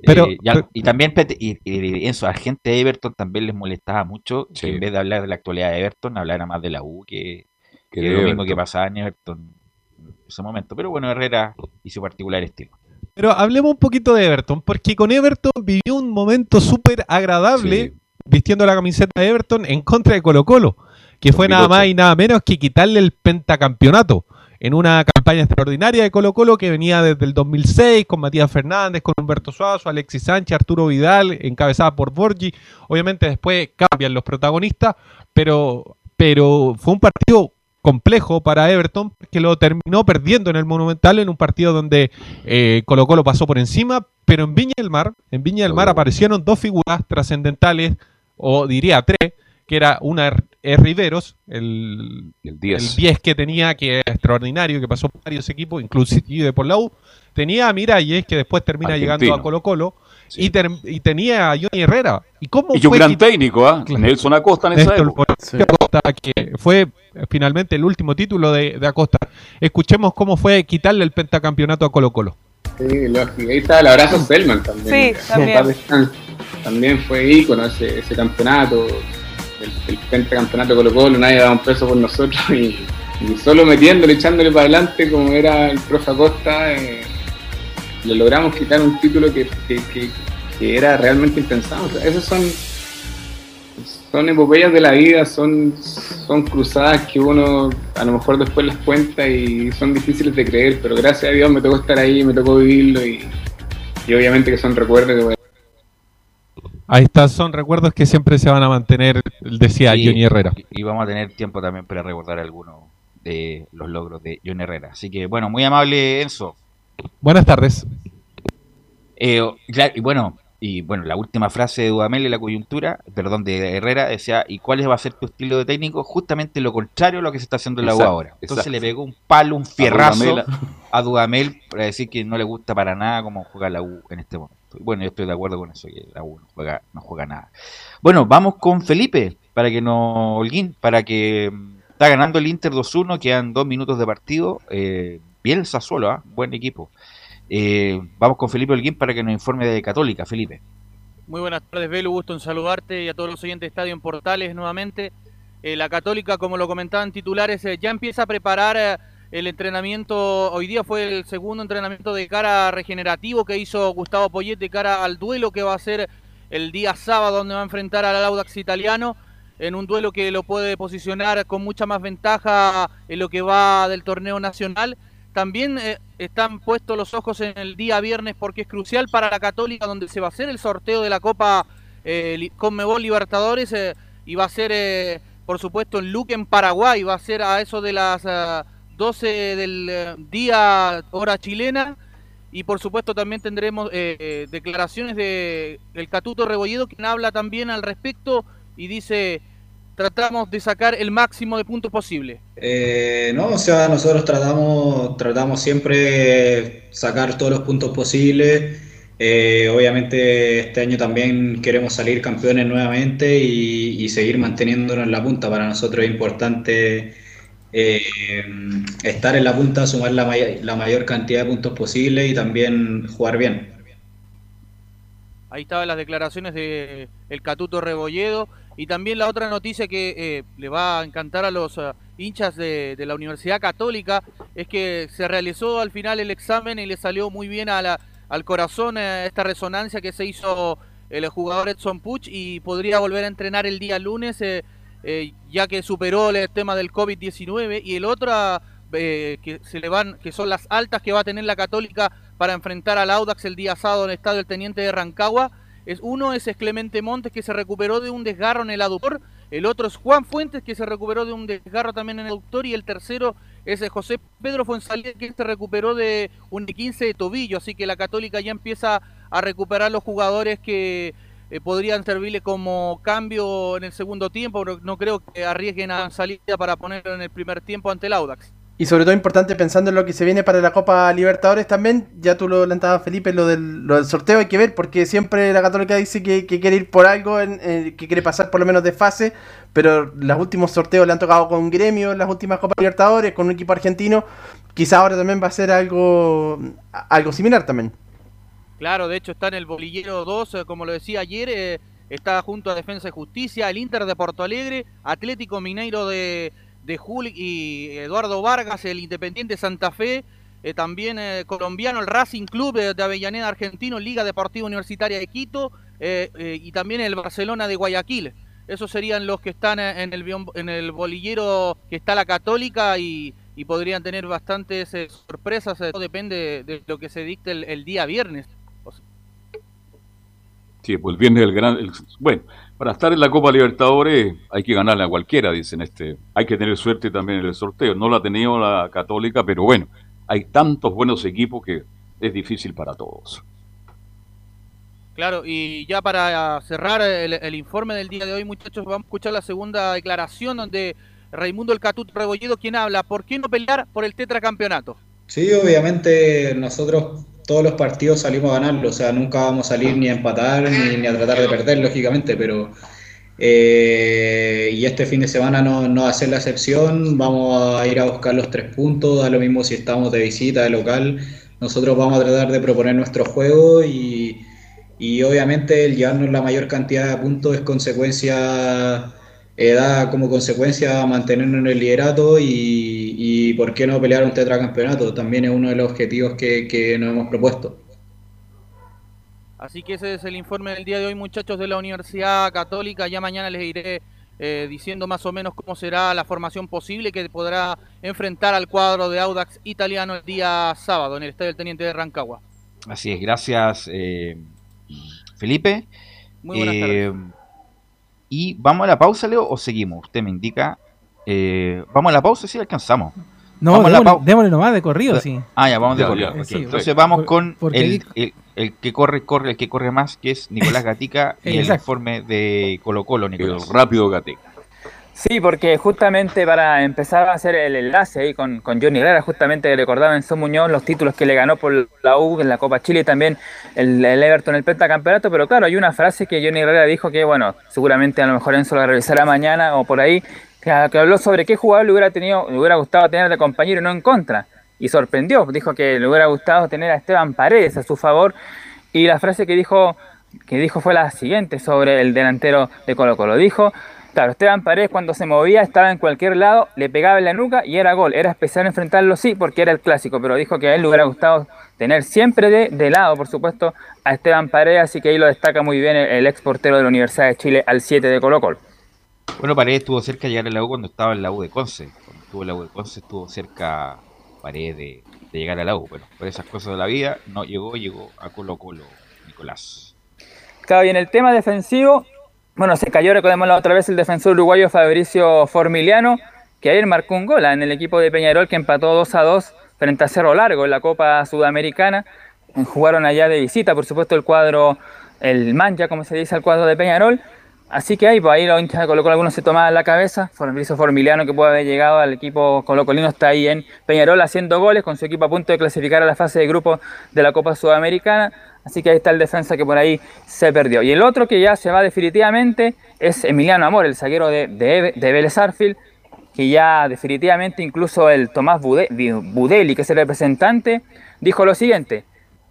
Pero- eh, y, al- y también y, y Enzo, a la gente de Everton también les molestaba mucho que en vez de hablar de la actualidad de Everton, hablara más de la U, que, Que que lo mismo que pasaba en Everton en ese momento. Pero bueno, Herrera y su particular estilo. Pero hablemos un poquito de Everton, porque con Everton vivió un momento súper agradable vistiendo la camiseta de Everton en contra de Colo Colo, que fue nada 2008. más y nada menos que quitarle el pentacampeonato en una campaña extraordinaria de Colo Colo que venía desde el 2006 con Matías Fernández, con Humberto Suazo, Alexis Sánchez, Arturo Vidal, encabezada por Borgi. Obviamente después cambian los protagonistas, pero, pero fue un partido complejo para Everton que lo terminó perdiendo en el Monumental en un partido donde eh, Colo Colo pasó por encima, pero en Viña del Mar, en Viña del Mar aparecieron dos figuras trascendentales, o diría tres, que era una es Riveros, el, el 10. 10 que tenía, que es extraordinario, que pasó por varios equipos, inclusive por la U. Tenía a Miralles, que después termina Argentino. llegando a Colo Colo, y, ter- y tenía a Johnny Herrera. ¿Y cómo Y un fue gran que- técnico, ¿ah? Nelson Acosta en esa Néstor época. Acosta, que fue eh, finalmente el último título de, de Acosta. Escuchemos cómo fue quitarle el pentacampeonato a Colo Colo. Sí, lógico. Ahí está el abrazo Selman también. Sí, también. También fue ícono ese, ese campeonato, el, pentacampeonato Colo Colo, nadie daba un peso por nosotros y, solo metiéndole, echándole para adelante como era el profe Acosta, eh, le logramos quitar un título que, que, que- era realmente impensado. O esos son son epopeyas de la vida, son, son cruzadas que uno a lo mejor después las cuenta y son difíciles de creer, pero gracias a Dios me tocó estar ahí, me tocó vivirlo y, y obviamente que son recuerdos que Ahí está, son recuerdos que siempre se van a mantener, decía Sí, Johnny Herrera. Y vamos a tener tiempo también para recordar algunos de los logros de Johnny Herrera. Así que, bueno, muy amable Enzo. Buenas tardes. Eh, claro, y bueno, y bueno, la última frase de Dudamel en la coyuntura, perdón, de Herrera, decía, ¿y cuál va a ser tu estilo de técnico? Justamente lo contrario a lo que se está haciendo en la U ahora. Entonces exacto. le pegó un palo, un fierrazo Dudamel. a Dudamel para decir que no le gusta para nada cómo juega la U en este momento. Bueno, yo estoy de acuerdo con eso, que la U no juega, no juega nada. Bueno, vamos con Felipe, para que no, Holguín, para que mm, está ganando el Inter 2-1, quedan dos minutos de partido. Eh, bien Sassuolo, ¿ah? buen equipo. Eh, vamos con Felipe Holguín para que nos informe de Católica, Felipe. Muy buenas tardes, Belu. Gusto en saludarte y a todos los oyentes de Estadio en Portales nuevamente. Eh, la Católica, como lo comentaban titulares, eh, ya empieza a preparar el entrenamiento. Hoy día fue el segundo entrenamiento de cara regenerativo que hizo Gustavo Poyet de cara al duelo que va a ser el día sábado, donde va a enfrentar al Audax italiano. En un duelo que lo puede posicionar con mucha más ventaja en lo que va del torneo nacional. También eh, están puestos los ojos en el día viernes porque es crucial para la Católica donde se va a hacer el sorteo de la Copa eh, Conmebol Libertadores eh, y va a ser eh, por supuesto en Luque en Paraguay, va a ser a eso de las 12 del eh, día hora chilena y por supuesto también tendremos eh, eh, declaraciones de el Catuto Rebolledo quien habla también al respecto y dice tratamos de sacar el máximo de puntos posible. Eh, no, o sea, nosotros tratamos, tratamos siempre sacar todos los puntos posibles. Eh, obviamente este año también queremos salir campeones nuevamente y, y seguir manteniéndonos en la punta. Para nosotros es importante eh, estar en la punta, sumar la, may- la mayor cantidad de puntos posible y también jugar bien. Ahí estaban las declaraciones de el Catuto Rebolledo y también la otra noticia que eh, le va a encantar a los ah, hinchas de, la Universidad Católica es que se realizó al final el examen y le salió muy bien al corazón eh, esta resonancia que se hizo el jugador Edson Puch y podría volver a entrenar el día lunes eh, ya que superó el tema del COVID-19 y el otro eh, que se le van que son las altas que va a tener la Católica para enfrentar al Audax el día sábado en el estadio del Teniente de Rancagua es uno es Clemente Montes que se recuperó de un desgarro en el aductor, el otro es Juan Fuentes que se recuperó de un desgarro también en el aductor y el tercero es eh, José Pedro Fuensalida que se recuperó de un 15 de tobillo, así que la Católica ya empieza a recuperar los jugadores que eh, podrían servirle como cambio en el segundo tiempo, pero no creo que arriesguen a salida para ponerlo en el primer tiempo ante el Audax. Y sobre todo importante pensando en lo que se viene para la Copa Libertadores también, ya tú lo adelantabas Felipe, lo del, sorteo hay que ver, porque siempre la Católica dice que, que quiere ir por algo, en- que quiere pasar por lo menos de fase, pero los últimos sorteos le han tocado con gremio las últimas Copas Libertadores, con un equipo argentino, quizá ahora también va a ser algo, algo similar también. Claro, de hecho está en el bolillero 2, eh, como lo decía ayer, eh, está junto a Defensa y Justicia, el Inter de Porto Alegre, Atlético Mineiro de, de y Eduardo Vargas, el Independiente Santa Fe, eh, también colombiano, el Racing Club de Avellaneda Argentino, Liga Deportiva Universitaria de Quito y también el Barcelona de Guayaquil. Esos serían los que están en el, en el bolillero que está la Católica y, podrían tener bastantes sorpresas, todo depende de lo que se dicte el día viernes. Sí, pues el viernes el gran. el- bueno, para estar en la Copa Libertadores hay que ganarle a cualquiera, dicen este. Hay que tener suerte también en el sorteo. No la ha tenido la Católica, pero bueno, hay tantos buenos equipos que es difícil para todos. Claro, y ya para cerrar el, el informe del día de hoy, muchachos, vamos a escuchar la segunda declaración donde Raimundo El Catut Rebolledo, quien habla, ¿por qué no pelear por el tetracampeonato? Sí, obviamente nosotros todos los partidos salimos a ganarlo, o sea, nunca vamos a salir ni a empatar ni, a tratar de perder, lógicamente, pero eh, y este fin de semana no, no va a ser la excepción, vamos a ir a buscar los tres puntos, da lo mismo si estamos de visita, de local, nosotros vamos a tratar de proponer nuestro juego y, y obviamente el llevarnos la mayor cantidad de puntos es consecuencia, eh, da como consecuencia mantenernos en el liderato y por qué no pelear un tetracampeonato, también es uno de los objetivos que, que nos hemos propuesto. Así que ese es el informe del día de hoy, muchachos de la Universidad Católica. Ya mañana les iré eh, diciendo más o menos cómo será la formación posible que podrá enfrentar al cuadro de Audax italiano el día sábado en el Estadio del Teniente de Rancagua. Así es, gracias eh, Felipe. Muy buenas Eh, Y vamos a la pausa, Leo, o seguimos. Usted me indica. Eh, vamos a la pausa, sí, alcanzamos. No, Vamos a la démosle, démosle nomás de corrido, sí. Ah, ya, vamos de corrido. Entonces vamos con el, el- el que corre, corre, el que corre más, que es Nicolás Gatica y el informe de Colo Colo, El Nicolás. rápido Gatica. Sí, porque justamente para empezar a hacer el enlace ahí con, con Johnny Herrera, justamente recordaba en Son Muñoz los títulos que le ganó por la U en la Copa Chile y también el, el Everton en el pentacampeonato, pero claro, hay una frase que Johnny Herrera dijo que, bueno, seguramente a lo mejor Enzo la revisará mañana o por ahí, que, habló sobre qué jugador le hubiera tenido, le hubiera gustado tener de compañero y no en contra. Y sorprendió, dijo que le hubiera gustado tener a Esteban Paredes a su favor. Y la frase que dijo, que dijo fue la siguiente sobre el delantero de Colo Colo. Dijo, claro, Esteban Paredes cuando se movía estaba en cualquier lado, le pegaba en la nuca y era gol. Era especial enfrentarlo, sí, porque era el clásico, pero dijo que a él le hubiera gustado tener siempre de, de lado, por supuesto, a Esteban Paredes, así que ahí lo destaca muy bien el, el ex portero de la Universidad de Chile al 7 de Colo Colo. Bueno, Paredes estuvo cerca de llegar a la U cuando estaba en la U de Conce. Cuando estuvo en la U de Conce estuvo cerca Paredes de, llegar a la U. Pero por esas cosas de la vida no llegó, llegó a Colo Colo, Nicolás. Claro, y en el tema defensivo, bueno, se cayó, recordemos la otra vez, el defensor uruguayo Fabricio Formiliano, que ayer marcó un gol ah, en el equipo de Peñarol que empató 2 a 2 frente a Cerro Largo en la Copa Sudamericana. Jugaron allá de visita, por supuesto, el cuadro, el mancha, como se dice, el cuadro de Peñarol. Así que ahí, pues ahí los hinchas de Colo Colo algunos se tomaban la cabeza. Fabricio Formiliano, que puede haber llegado al equipo colocolino, está ahí en Peñarol haciendo goles con su equipo a punto de clasificar a la fase de grupo de la Copa Sudamericana. Así que ahí está el defensa que por ahí se perdió. Y el otro que ya se va definitivamente es Emiliano Amor, el zaguero de, de, de Vélez Arfield, que ya definitivamente incluso el Tomás Bude- Budeli, que es el representante, dijo lo siguiente.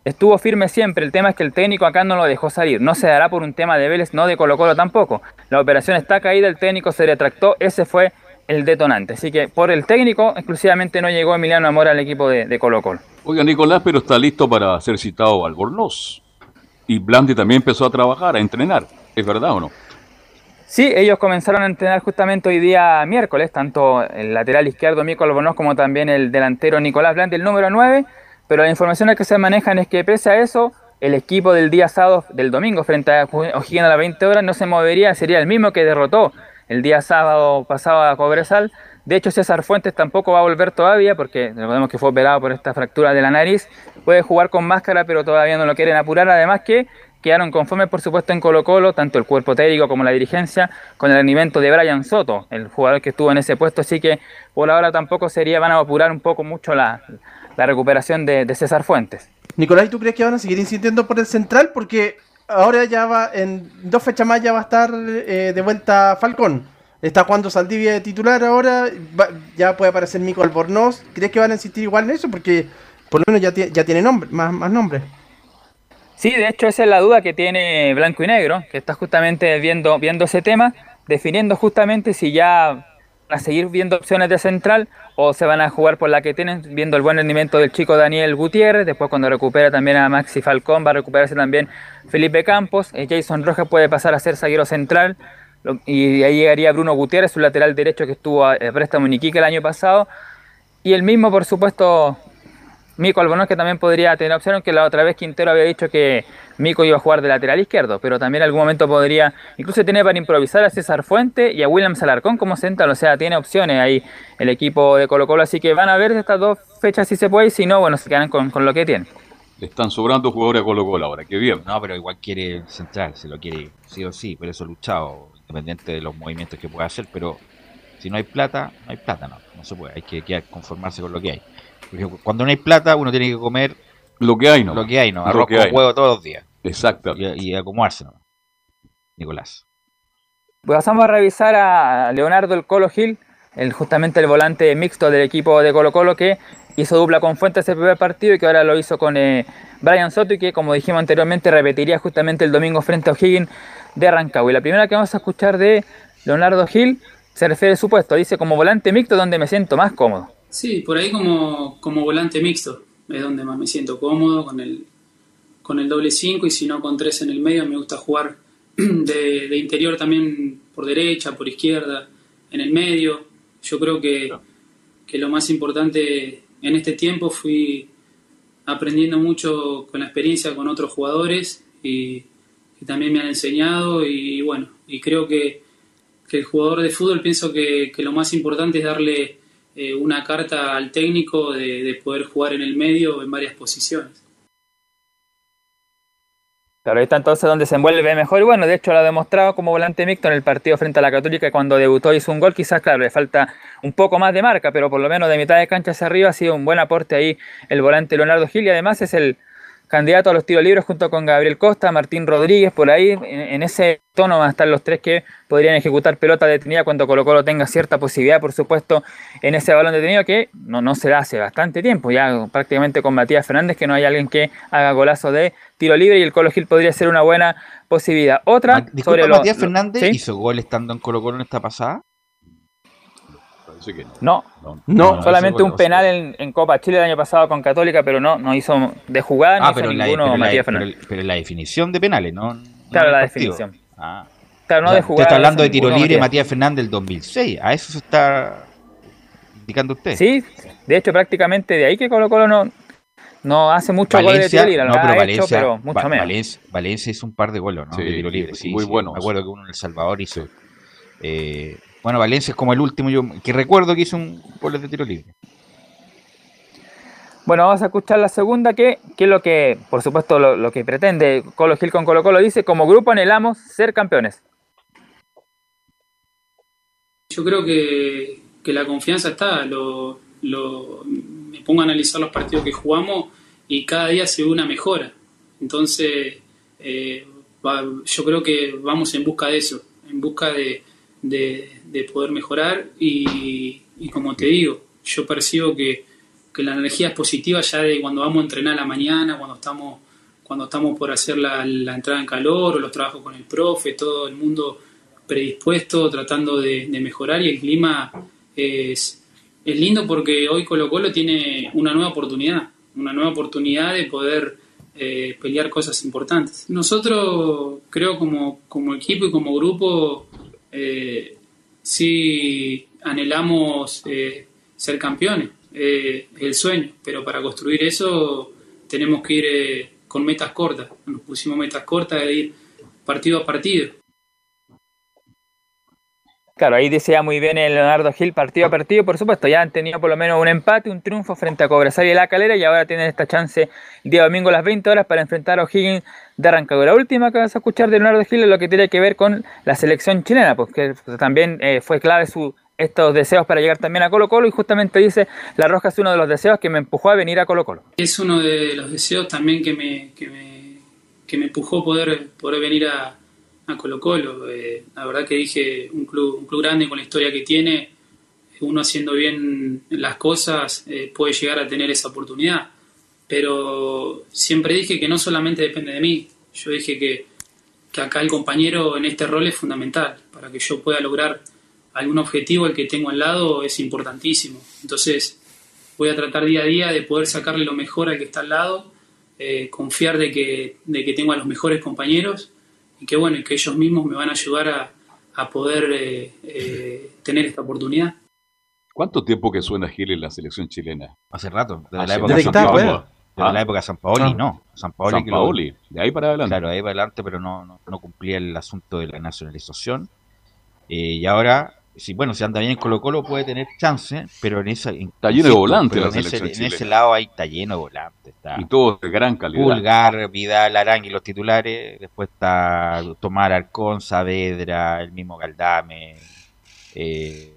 Estuvo firme siempre, el tema es que el técnico acá no lo dejó salir, no se dará por un tema de Vélez, no de Colo Colo tampoco. La operación está caída, el técnico se retractó, ese fue el detonante. Así que por el técnico exclusivamente no llegó Emiliano Amor al equipo de, de Colo Colo. Oiga, Nicolás, pero está listo para ser citado Albornoz. Y Blandi también empezó a trabajar, a entrenar. ¿Es verdad o no? Sí, ellos comenzaron a entrenar justamente hoy día miércoles, tanto el lateral izquierdo Mico Albornoz como también el delantero Nicolás Blandi, el número 9, pero las informaciones que se manejan es que pese a eso, el equipo del día sábado, del domingo, frente a O'Higgins a las 20 horas, no se movería, sería el mismo que derrotó el día sábado pasado a Cobresal. De hecho, César Fuentes tampoco va a volver todavía, porque recordemos que fue operado por esta fractura de la nariz. Puede jugar con máscara, pero todavía no lo quieren apurar. Además que quedaron conformes, por supuesto, en Colo Colo, tanto el cuerpo técnico como la dirigencia, con el rendimiento de Brian Soto, el jugador que estuvo en ese puesto. Así que por ahora tampoco sería, van a apurar un poco mucho la, la recuperación de, de César Fuentes. Nicolás, ¿y tú crees que van a seguir insistiendo por el central? Porque ahora ya va, en dos fechas más ya va a estar eh, de vuelta Falcón. Está jugando Saldivia de titular ahora, va- ya puede aparecer Mico Albornoz. ¿Crees que van a insistir igual en eso? Porque por lo menos ya, tie- ya tiene nombre, más, más nombres. Sí, de hecho esa es la duda que tiene Blanco y Negro, que está justamente viendo, viendo ese tema, definiendo justamente si ya a seguir viendo opciones de central o se van a jugar por la que tienen, viendo el buen rendimiento del chico Daniel Gutiérrez, después cuando recupera también a Maxi Falcón, va a recuperarse también Felipe Campos, eh, Jason Rojas puede pasar a ser zaguero central, y ahí llegaría Bruno Gutiérrez, su lateral derecho que estuvo a préstamo en el año pasado, y el mismo, por supuesto, Mico Albornoz, que también podría tener opción, aunque la otra vez Quintero había dicho que Mico iba a jugar de lateral izquierdo, pero también en algún momento podría, incluso tiene para improvisar a César Fuente y a William Salarcón como central, o sea, tiene opciones ahí el equipo de Colo Colo, así que van a ver estas dos fechas si se puede, y si no, bueno, se quedan con, con lo que tienen. Le están sobrando jugadores a Colo Colo ahora, qué bien. No, pero igual quiere central, se lo quiere sí o sí, por eso ha luchado, independiente de los movimientos que pueda hacer, pero si no hay plata, no hay plata, no, no se puede, hay que, que conformarse con lo que hay. Porque cuando no hay plata, uno tiene que comer Lo que hay, ¿no? lo que hay, ¿no? Lo Arroz que con hay. huevo todos los días. Exacto. Y, y acomodarse, ¿no? Nicolás. Pues pasamos a revisar a Leonardo el Colo Gil, el, justamente el volante mixto del equipo de Colo Colo que hizo dupla con Fuentes ese primer partido y que ahora lo hizo con eh, Brian Soto y que como dijimos anteriormente repetiría justamente el domingo frente a O'Higgins de Rancagua. Y la primera que vamos a escuchar de Leonardo Gil se refiere a su puesto, dice como volante mixto donde me siento más cómodo. Sí, por ahí como, como volante mixto es donde más me siento cómodo con el, con el doble 5 y si no con tres en el medio. Me gusta jugar de, de interior también por derecha, por izquierda, en el medio. Yo creo que, que lo más importante en este tiempo fui aprendiendo mucho con la experiencia con otros jugadores y que también me han enseñado y bueno, y creo que, que el jugador de fútbol pienso que, que lo más importante es darle eh, una carta al técnico de, de poder jugar en el medio en varias posiciones. Claro, ahí está entonces donde se envuelve mejor. Y bueno, de hecho lo ha demostrado como volante mixto en el partido frente a la Católica cuando debutó hizo un gol. Quizás, claro, le falta un poco más de marca, pero por lo menos de mitad de cancha hacia arriba ha sido un buen aporte ahí el volante Leonardo Gil y además es el candidato a los tiros libres junto con Gabriel Costa, Martín Rodríguez, por ahí, en, en ese tono van a estar los tres que podrían ejecutar pelota detenida cuando Colo Colo tenga cierta posibilidad, por supuesto, en ese balón detenido que no, no se da hace bastante tiempo, ya prácticamente con Matías Fernández, que no hay alguien que haga golazo de tiro libre y el Colo Gil podría ser una buena posibilidad. Otra, Disculpa, sobre lo- Matías lo- Fernández ¿sí? hizo gol estando en Colo Colo en esta pasada. Parece que No, No, solamente un penal en, en Copa Chile el año pasado con Católica, pero no, no hizo de jugada Ah, hizo pero en, la, ninguno pero la- Matías pero Fernández. pero en la definición de penales, ¿no? Claro, la definición. Ah. Claro, no O sea, de usted jugada. está hablando de hizo tiro libre Matías. Matías Fernández del 2006. A eso se está indicando usted. Sí, de hecho prácticamente de ahí que Colo Colo no, no hace mucho gol de Valencia, tiro libre, no, pero Valencia, hecho, pero mucho Va- menos. Valencia, Valencia hizo un par de goles, ¿no? Sí, de tiro libre, sí, muy sí. buenos. Me acuerdo que uno en El Salvador hizo. Eh, bueno, Valencia es como el último, yo que recuerdo que hizo un gol de tiro libre. Bueno, vamos a escuchar la segunda, que, que es lo que, por supuesto, lo, lo que pretende Colo Gil con Colo Colo. Dice, como grupo anhelamos ser campeones. Yo creo que, que la confianza está. Lo, lo- me pongo a analizar los partidos que jugamos y cada día se ve una mejora. Entonces, eh, va- yo creo que vamos en busca de eso, en busca de, de- de poder mejorar y, y como te digo, yo percibo que, que la energía es positiva ya de cuando vamos a entrenar la mañana, cuando estamos cuando estamos por hacer la, entrada en calor o los trabajos con el profe, todo el mundo predispuesto, tratando de, de mejorar y el clima es, es lindo porque hoy Colo Colo tiene una nueva oportunidad, una nueva oportunidad de poder eh, pelear cosas importantes. Nosotros creo como, como equipo y como grupo eh, sí anhelamos eh, ser campeones, eh, el sueño, pero para construir eso tenemos que ir eh, con metas cortas, nos pusimos metas cortas de ir partido a partido. Claro, ahí decía muy bien el Leonardo Gil, partido a partido, por supuesto, ya han tenido por lo menos un empate, un triunfo frente a Cobresal y La Calera y ahora tienen esta chance día domingo a las 20 horas para enfrentar a O'Higgins de. La última que vas a escuchar de Leonardo Gil es lo que tiene que ver con la selección chilena, porque también eh, fue clave su estos deseos para llegar también a Colo Colo y justamente dice, La Roja es uno de los deseos que me empujó a venir a Colo Colo. Es uno de los deseos también que me, que me, que me empujó poder, poder venir a, a Colo Colo. Eh, la verdad que dije, un club, un club grande con la historia que tiene, uno haciendo bien las cosas eh, puede llegar a tener esa oportunidad. Pero siempre dije que no solamente depende de mí, yo dije que, que acá el compañero en este rol es fundamental, para que yo pueda lograr algún objetivo, el que tengo al lado es importantísimo. Entonces voy a tratar día a día de poder sacarle lo mejor al que está al lado, eh, confiar de que, de que tengo a los mejores compañeros y que bueno, y que ellos mismos me van a ayudar a, a poder eh, eh, tener esta oportunidad. ¿Cuánto tiempo que suena Gil en la selección chilena? Hace rato, desde Hace la época de tiempo. Paoli. Desde Ah. la época de San Paoli, Ah. no. San Paoli, San lo- Paoli, de ahí para adelante. Claro, de ahí para adelante, pero no, no, no cumplía el asunto de la nacionalización. Eh, y ahora, si bueno, si anda bien en Colo Colo puede tener chance, pero en esa... Está lleno de volantes la en, ese, en lado ahí está lleno de volantes. Está Y todos de gran calidad. Pulgar, Vidal, Arangui, los titulares. Después está Tomar Arcón, Saavedra, el mismo Galdame. eh,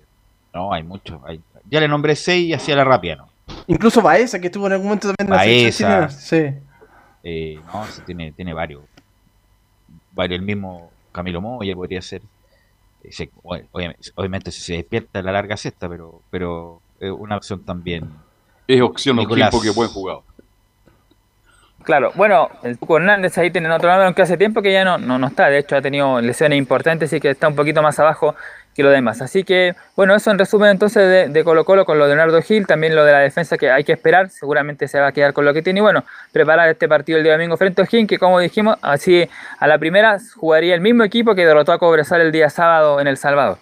no, hay muchos. hay- ya le nombré seis y hacía la rápida, ¿no? Incluso Baeza, que estuvo en algún momento también en la selección Baeza. chilena. Sí. Eh, no, sí, tiene, tiene varios. Varios, el mismo Camilo Moya podría ser. Eh, se- obviamente, obviamente si se despierta la larga cesta, pero, pero es una opción también. Es opción Nicolás. porque buen jugador. Claro, bueno, el Tuco Hernández ahí tienen otro nombre, aunque hace tiempo que ya no, no, no está, de hecho ha tenido lesiones importantes y que está un poquito más abajo que lo demás. Así que, bueno, eso en resumen entonces de, de Colo Colo con lo de Leonardo Gil, también lo de la defensa que hay que esperar, seguramente se va a quedar con lo que tiene y bueno, preparar este partido el día domingo frente a O'Higgins, que como dijimos, así a la primera jugaría el mismo equipo que derrotó a Cobresal el día sábado en El Salvador.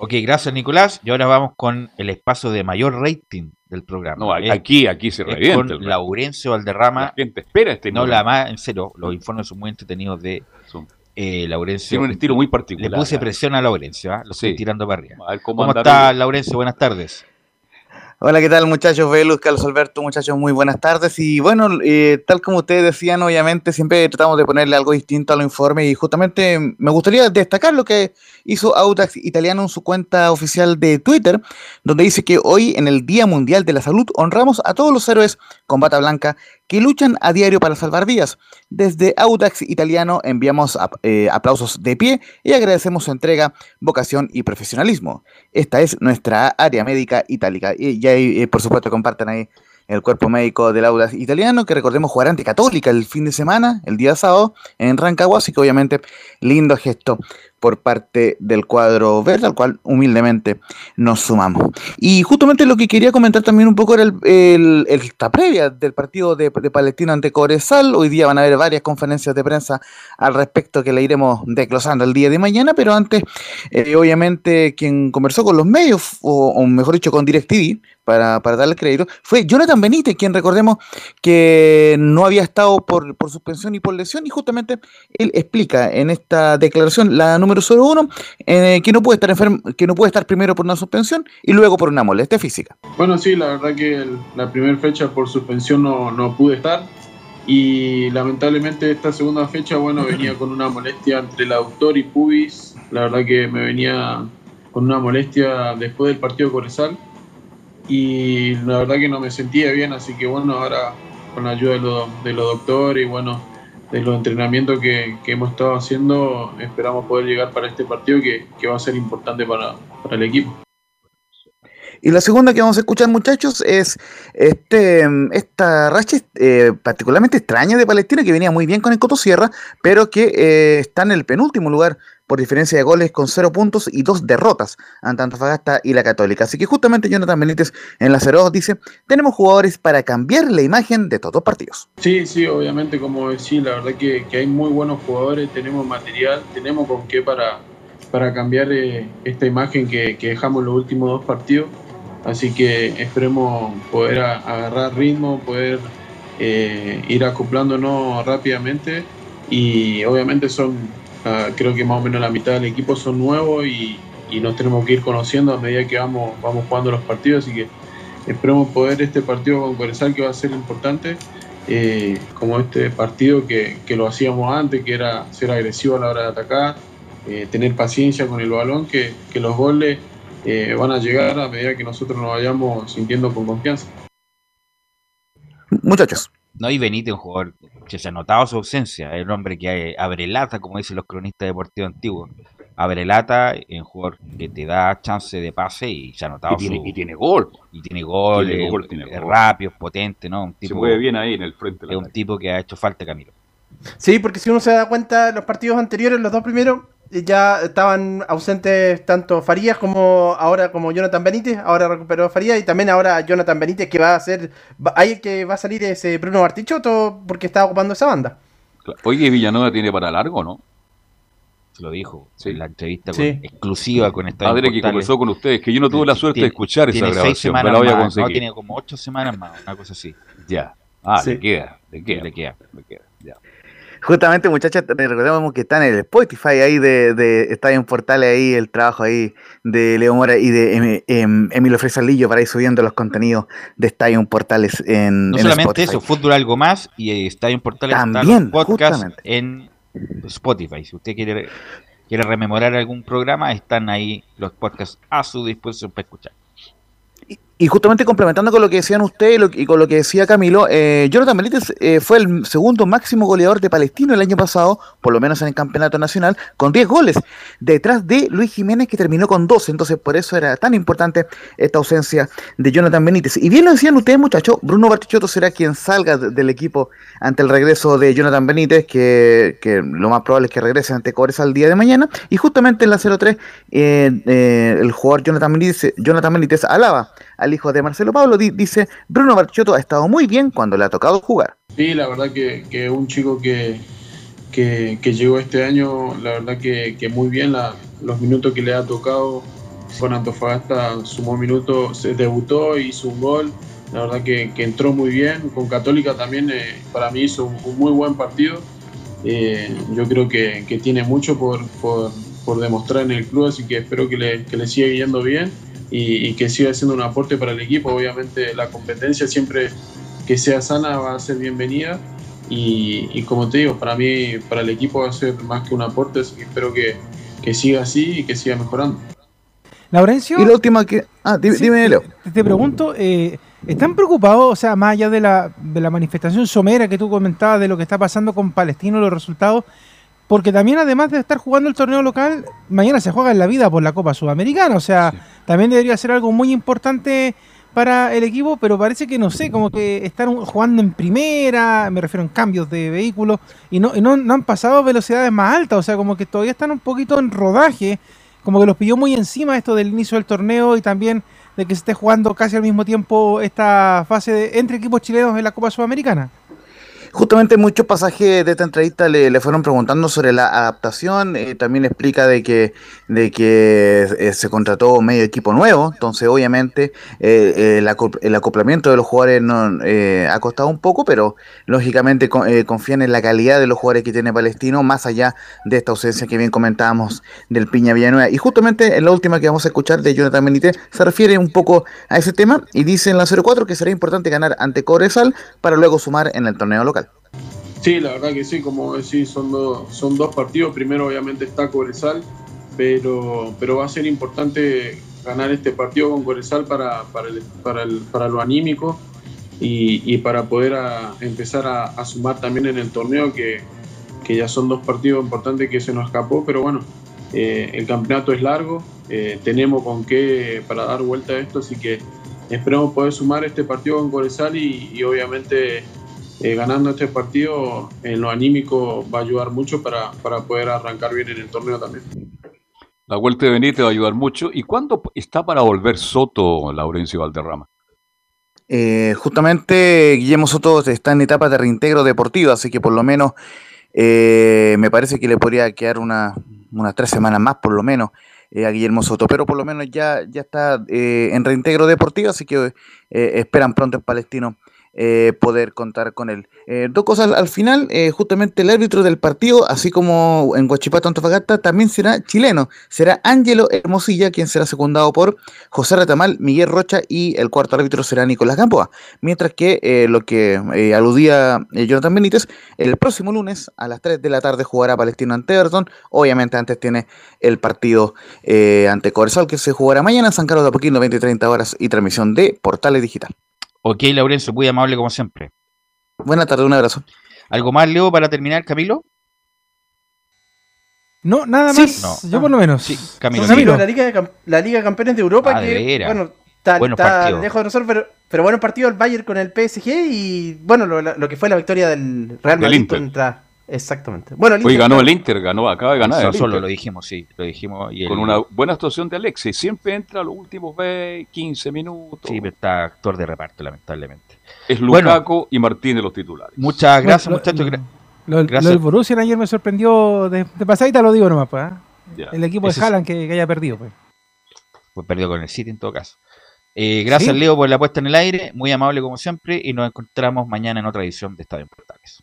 Ok, gracias Nicolás. Y ahora vamos con el espacio de mayor rating del programa. No, Es- aquí, aquí se revienta. Con Laurencio Valderrama. La gente espera este No, momento. la más, en serio, los informes son muy entretenidos de eh, Laurencio. Tiene un estilo muy particular. Le puse presión a Laurencio, ¿ah? lo estoy Sí. tirando para arriba. A ver cómo ¿Cómo, anda está. Laurencio? Buenas tardes. Hola, ¿qué tal muchachos? Velus, Carlos Alberto, muchachos, muy buenas tardes. Y bueno, eh, tal como ustedes decían, obviamente siempre tratamos de ponerle algo distinto a los informes y justamente me gustaría destacar lo que hizo Audax Italiano en su cuenta oficial de Twitter, donde dice que hoy en el Día Mundial de la Salud honramos a todos los héroes con bata blanca que luchan a diario para salvar vidas. Desde Audax Italiano enviamos eh, aplausos de pie y agradecemos su entrega, vocación y profesionalismo. Esta es nuestra área médica itálica. Y, ahí, eh, por supuesto, compartan ahí el cuerpo médico del Audax Italiano, que recordemos jugar ante Católica el fin de semana, el día sábado, en Rancagua, así que obviamente lindo gesto por parte del cuadro verde, al cual humildemente nos sumamos. Y justamente lo que quería comentar también un poco era el, el- el- esta previa del partido de, de Palestina ante Cobresal. Hoy día van a haber varias conferencias de prensa al respecto que le iremos desglosando el día de mañana, pero antes, eh, obviamente, quien conversó con los medios, o, o mejor dicho, con DirecTV, para, para darle crédito, fue Jonathan Benítez, quien recordemos que no había estado por, por suspensión y por lesión, y justamente él explica en esta declaración, la número 01, eh, que no puede estar enfermo, que no puede estar primero por una suspensión y luego por una molestia física. Bueno, sí, la verdad que la primera fecha por suspensión no, no pude estar y lamentablemente esta segunda fecha, bueno, venía con una molestia entre el autor y pubis. La verdad que me venía con una molestia después del partido Corezal y la verdad que no me sentía bien, así que bueno, ahora con la ayuda de los, de los doctores y bueno, de los entrenamientos que, que hemos estado haciendo, esperamos poder llegar para este partido que, que va a ser importante para, para el equipo. Y la segunda que vamos a escuchar, muchachos, es este, esta racha eh, particularmente extraña de Palestina que venía muy bien con el Cotosierra, pero que eh, está en el penúltimo lugar por diferencia de goles con cero puntos y dos derrotas ante Antofagasta y la Católica. Así que justamente Jonathan Benítez en la 02 dice, tenemos jugadores para cambiar la imagen de todos los partidos. Sí, sí, obviamente, como decía, la verdad que, hay muy buenos jugadores, tenemos material, tenemos con qué para, para cambiar eh, esta imagen que, que dejamos los últimos dos partidos. Así que esperemos poder agarrar ritmo, poder eh, ir acoplándonos rápidamente y obviamente son, ah, creo que más o menos la mitad del equipo son nuevos y, nos tenemos que ir conociendo a medida que vamos, vamos jugando los partidos, así que esperemos poder este partido con que va a ser importante, eh, como este partido que, que lo hacíamos antes, que era ser agresivo a la hora de atacar, eh, tener paciencia con el balón, que, que los goles eh, van a llegar a medida que nosotros nos vayamos sintiendo con confianza. Muchachos. No, y Benítez, un jugador que se ha notado su ausencia, es un hombre que eh, abre lata, como dicen los cronistas deportivos antiguos. Abre lata, es un jugador que te da chance de pase y se ha notado Y tiene- su- y tiene gol. Y tiene gol, Tiene es- gol, tiene es gol. rápido, es potente, ¿no? Un Se mueve bien ahí en el frente. Es un tipo que ha hecho falta, Camilo. Sí, porque si uno se da cuenta, los partidos anteriores, los dos primeros, eh, ya estaban ausentes tanto Farías como ahora como Jonathan Benítez. Ahora recuperó Farías y también ahora Jonathan Benítez que va a ser. va- Hay que va a salir ese Bruno Bartichotto porque está ocupando esa banda. Oye, Villanueva tiene para largo, ¿no? Se lo dijo en la entrevista Sí. con- exclusiva con esta Padre que conversó con ustedes, que yo no tuve la suerte de escuchar esa tiene seis grabación, semanas la voy a más, conseguir. No, tiene como ocho semanas más, una cosa así. Ya. Ah, Sí. le queda, le queda. Le queda. Le queda, ya. Justamente, muchachos, te- recordemos que está en el Spotify ahí de, de en Portales, ahí el trabajo ahí de Leo Mora y de Em- Em- Emilio Fresalillo para ir subiendo los contenidos de Estadio Portales en, No en solamente Spotify. eso, fútbol algo más y eh, Estadio Portales También, justamente. en Spotify. Si usted quiere, quiere rememorar algún programa, están ahí los podcasts a su disposición para escuchar. Y justamente complementando con lo que decían ustedes y, y con lo que decía Camilo, eh, Jonathan Benítez eh, fue el segundo máximo goleador de Palestino el año pasado, por lo menos en el campeonato nacional, con 10 goles, detrás de Luis Jiménez que terminó con 12. Entonces, por eso era tan importante esta ausencia de Jonathan Benítez. Y bien lo decían ustedes, muchachos, Bruno Bartichotto será quien salga de- del equipo ante el regreso de Jonathan Benítez, que, que lo más probable es que regrese ante Cobres al día de mañana. Y justamente en la 0-3, eh, eh, el jugador Jonathan Benítez, Jonathan Benítez alaba al hijo de Marcelo Pablo, di- dice, Bruno Bartichotto ha estado muy bien cuando le ha tocado jugar. Sí, la verdad que, un chico que, que, llegó este año, la verdad que, muy bien, los minutos que le ha tocado con Antofagasta sumó minutos, se debutó, hizo un gol, la verdad que, entró muy bien, con Católica también eh, para mí hizo un, muy buen partido, Eh, yo creo que, tiene mucho por, por, por demostrar en el club, así que espero que le, que le siga yendo bien y, y que siga siendo un aporte para el equipo, obviamente la competencia siempre que sea sana va a ser bienvenida y, y como te digo, para mí, para el equipo va a ser más que un aporte, así que espero que, que siga así y que siga mejorando. Laurencio. Y la última que... Ah, dime, Sí, dime, Leo. Te, te pregunto, eh, ¿están preocupados, o sea, más allá de la, de la manifestación somera que tú comentabas de lo que está pasando con Palestino, los resultados? Porque también, además de estar jugando el torneo local, mañana se juega en la vida por la Copa Sudamericana. O sea, también debería ser algo muy importante para el equipo, pero parece que no sé, como que están jugando en primera, me refiero en cambios de vehículos, y no, y no, no han pasado velocidades más altas, o sea, como que todavía están un poquito en rodaje, como que los pilló muy encima esto del inicio del torneo y también de que se esté jugando casi al mismo tiempo esta fase de, entre equipos chilenos en la Copa Sudamericana. Justamente muchos pasajes de esta entrevista le, fueron preguntando sobre la adaptación, eh, también explica de que, de que eh, se contrató medio equipo nuevo, entonces obviamente eh, el, acop- el acoplamiento de los jugadores no, ha costado un poco, pero lógicamente co- confían en la calidad de los jugadores que tiene Palestino, más allá de esta ausencia que bien comentábamos del Piña Villanueva. Y justamente en la última que vamos a escuchar de Jonathan Benítez se refiere un poco a ese tema y dice en la 04 que será importante ganar ante Cobresal para luego sumar en el torneo local. Sí, la verdad que sí, como decís, son, dos partidos. Primero, obviamente, está Cobresal, pero, pero va a ser importante ganar este partido con Cobresal para, para, para, lo anímico y, para poder empezar a, sumar también en el torneo, que, que ya son dos partidos importantes que se nos escapó, pero bueno, eh, el campeonato es largo, eh, tenemos con qué para dar vuelta a esto, así que esperemos poder sumar este partido con Cobresal y obviamente eh, ganando este partido en lo anímico va a ayudar mucho para, para poder arrancar bien en el torneo también. La vuelta de Benítez va a ayudar mucho. ¿Y cuándo está para volver Soto, Laurencio Valderrama? Eh, justamente Guillermo Soto está en etapa de reintegro deportivo, así que por lo menos eh, me parece que le podría quedar una- unas tres semanas más, por lo menos, eh, a Guillermo Soto, pero por lo menos ya, ya está eh, en reintegro deportivo, así que eh, esperan pronto en Palestino eh, poder contar con él. Eh, dos cosas al final, eh, justamente el árbitro del partido, así como en Huachipato Antofagasta, también será chileno, será Ángelo Hermosilla, quien será secundado por José Retamal, Miguel Rocha y el cuarto árbitro será Nicolás Gamboa. Mientras que lo que aludía Jonathan Benítez, el próximo lunes a las 3 de la tarde jugará Palestino ante Everton. Obviamente antes tiene el partido ante Cobresal que se jugará mañana en San Carlos de Apoquindo, 20 y 30 horas y transmisión de Portales Digital. Ok, Laurencio, muy amable como siempre. Buena tarde, un abrazo. ¿Algo más, Leo, para terminar, Camilo? No, nada Sí. más. No. Yo por lo menos. Sí, Camilo. La Liga, de la Liga de Campeones de Europa, Ah, que bueno, está, lejos de nosotros, pero, pero bueno partido el Bayern con el PSG y bueno, lo, lo que fue la victoria del Real Madrid contra... Exactamente. Bueno, el Hoy ganó el Inter, ganó, acaba de ganar. Eso el solo Inter. lo dijimos, sí, lo dijimos. Y Con el- una buena actuación de Alexis. Siempre entra a los últimos 20, 15 minutos. Sí, pero está actor de reparto, lamentablemente. Es Bueno. Lukaku y Martínez los titulares. Muchas gracias, Lo- muchachos. gra- Lo, lo Gracias. del Borussia ayer me sorprendió de, de pasadita, lo digo nomás, pues. Ya. El equipo Ese de Haaland que, que haya perdido, pues. Pues perdió con el City en todo caso. Eh, gracias, Sí. Leo, por la puesta en el aire. Muy amable como siempre. Y nos encontramos mañana en otra edición de Estadio en Portales.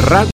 Radio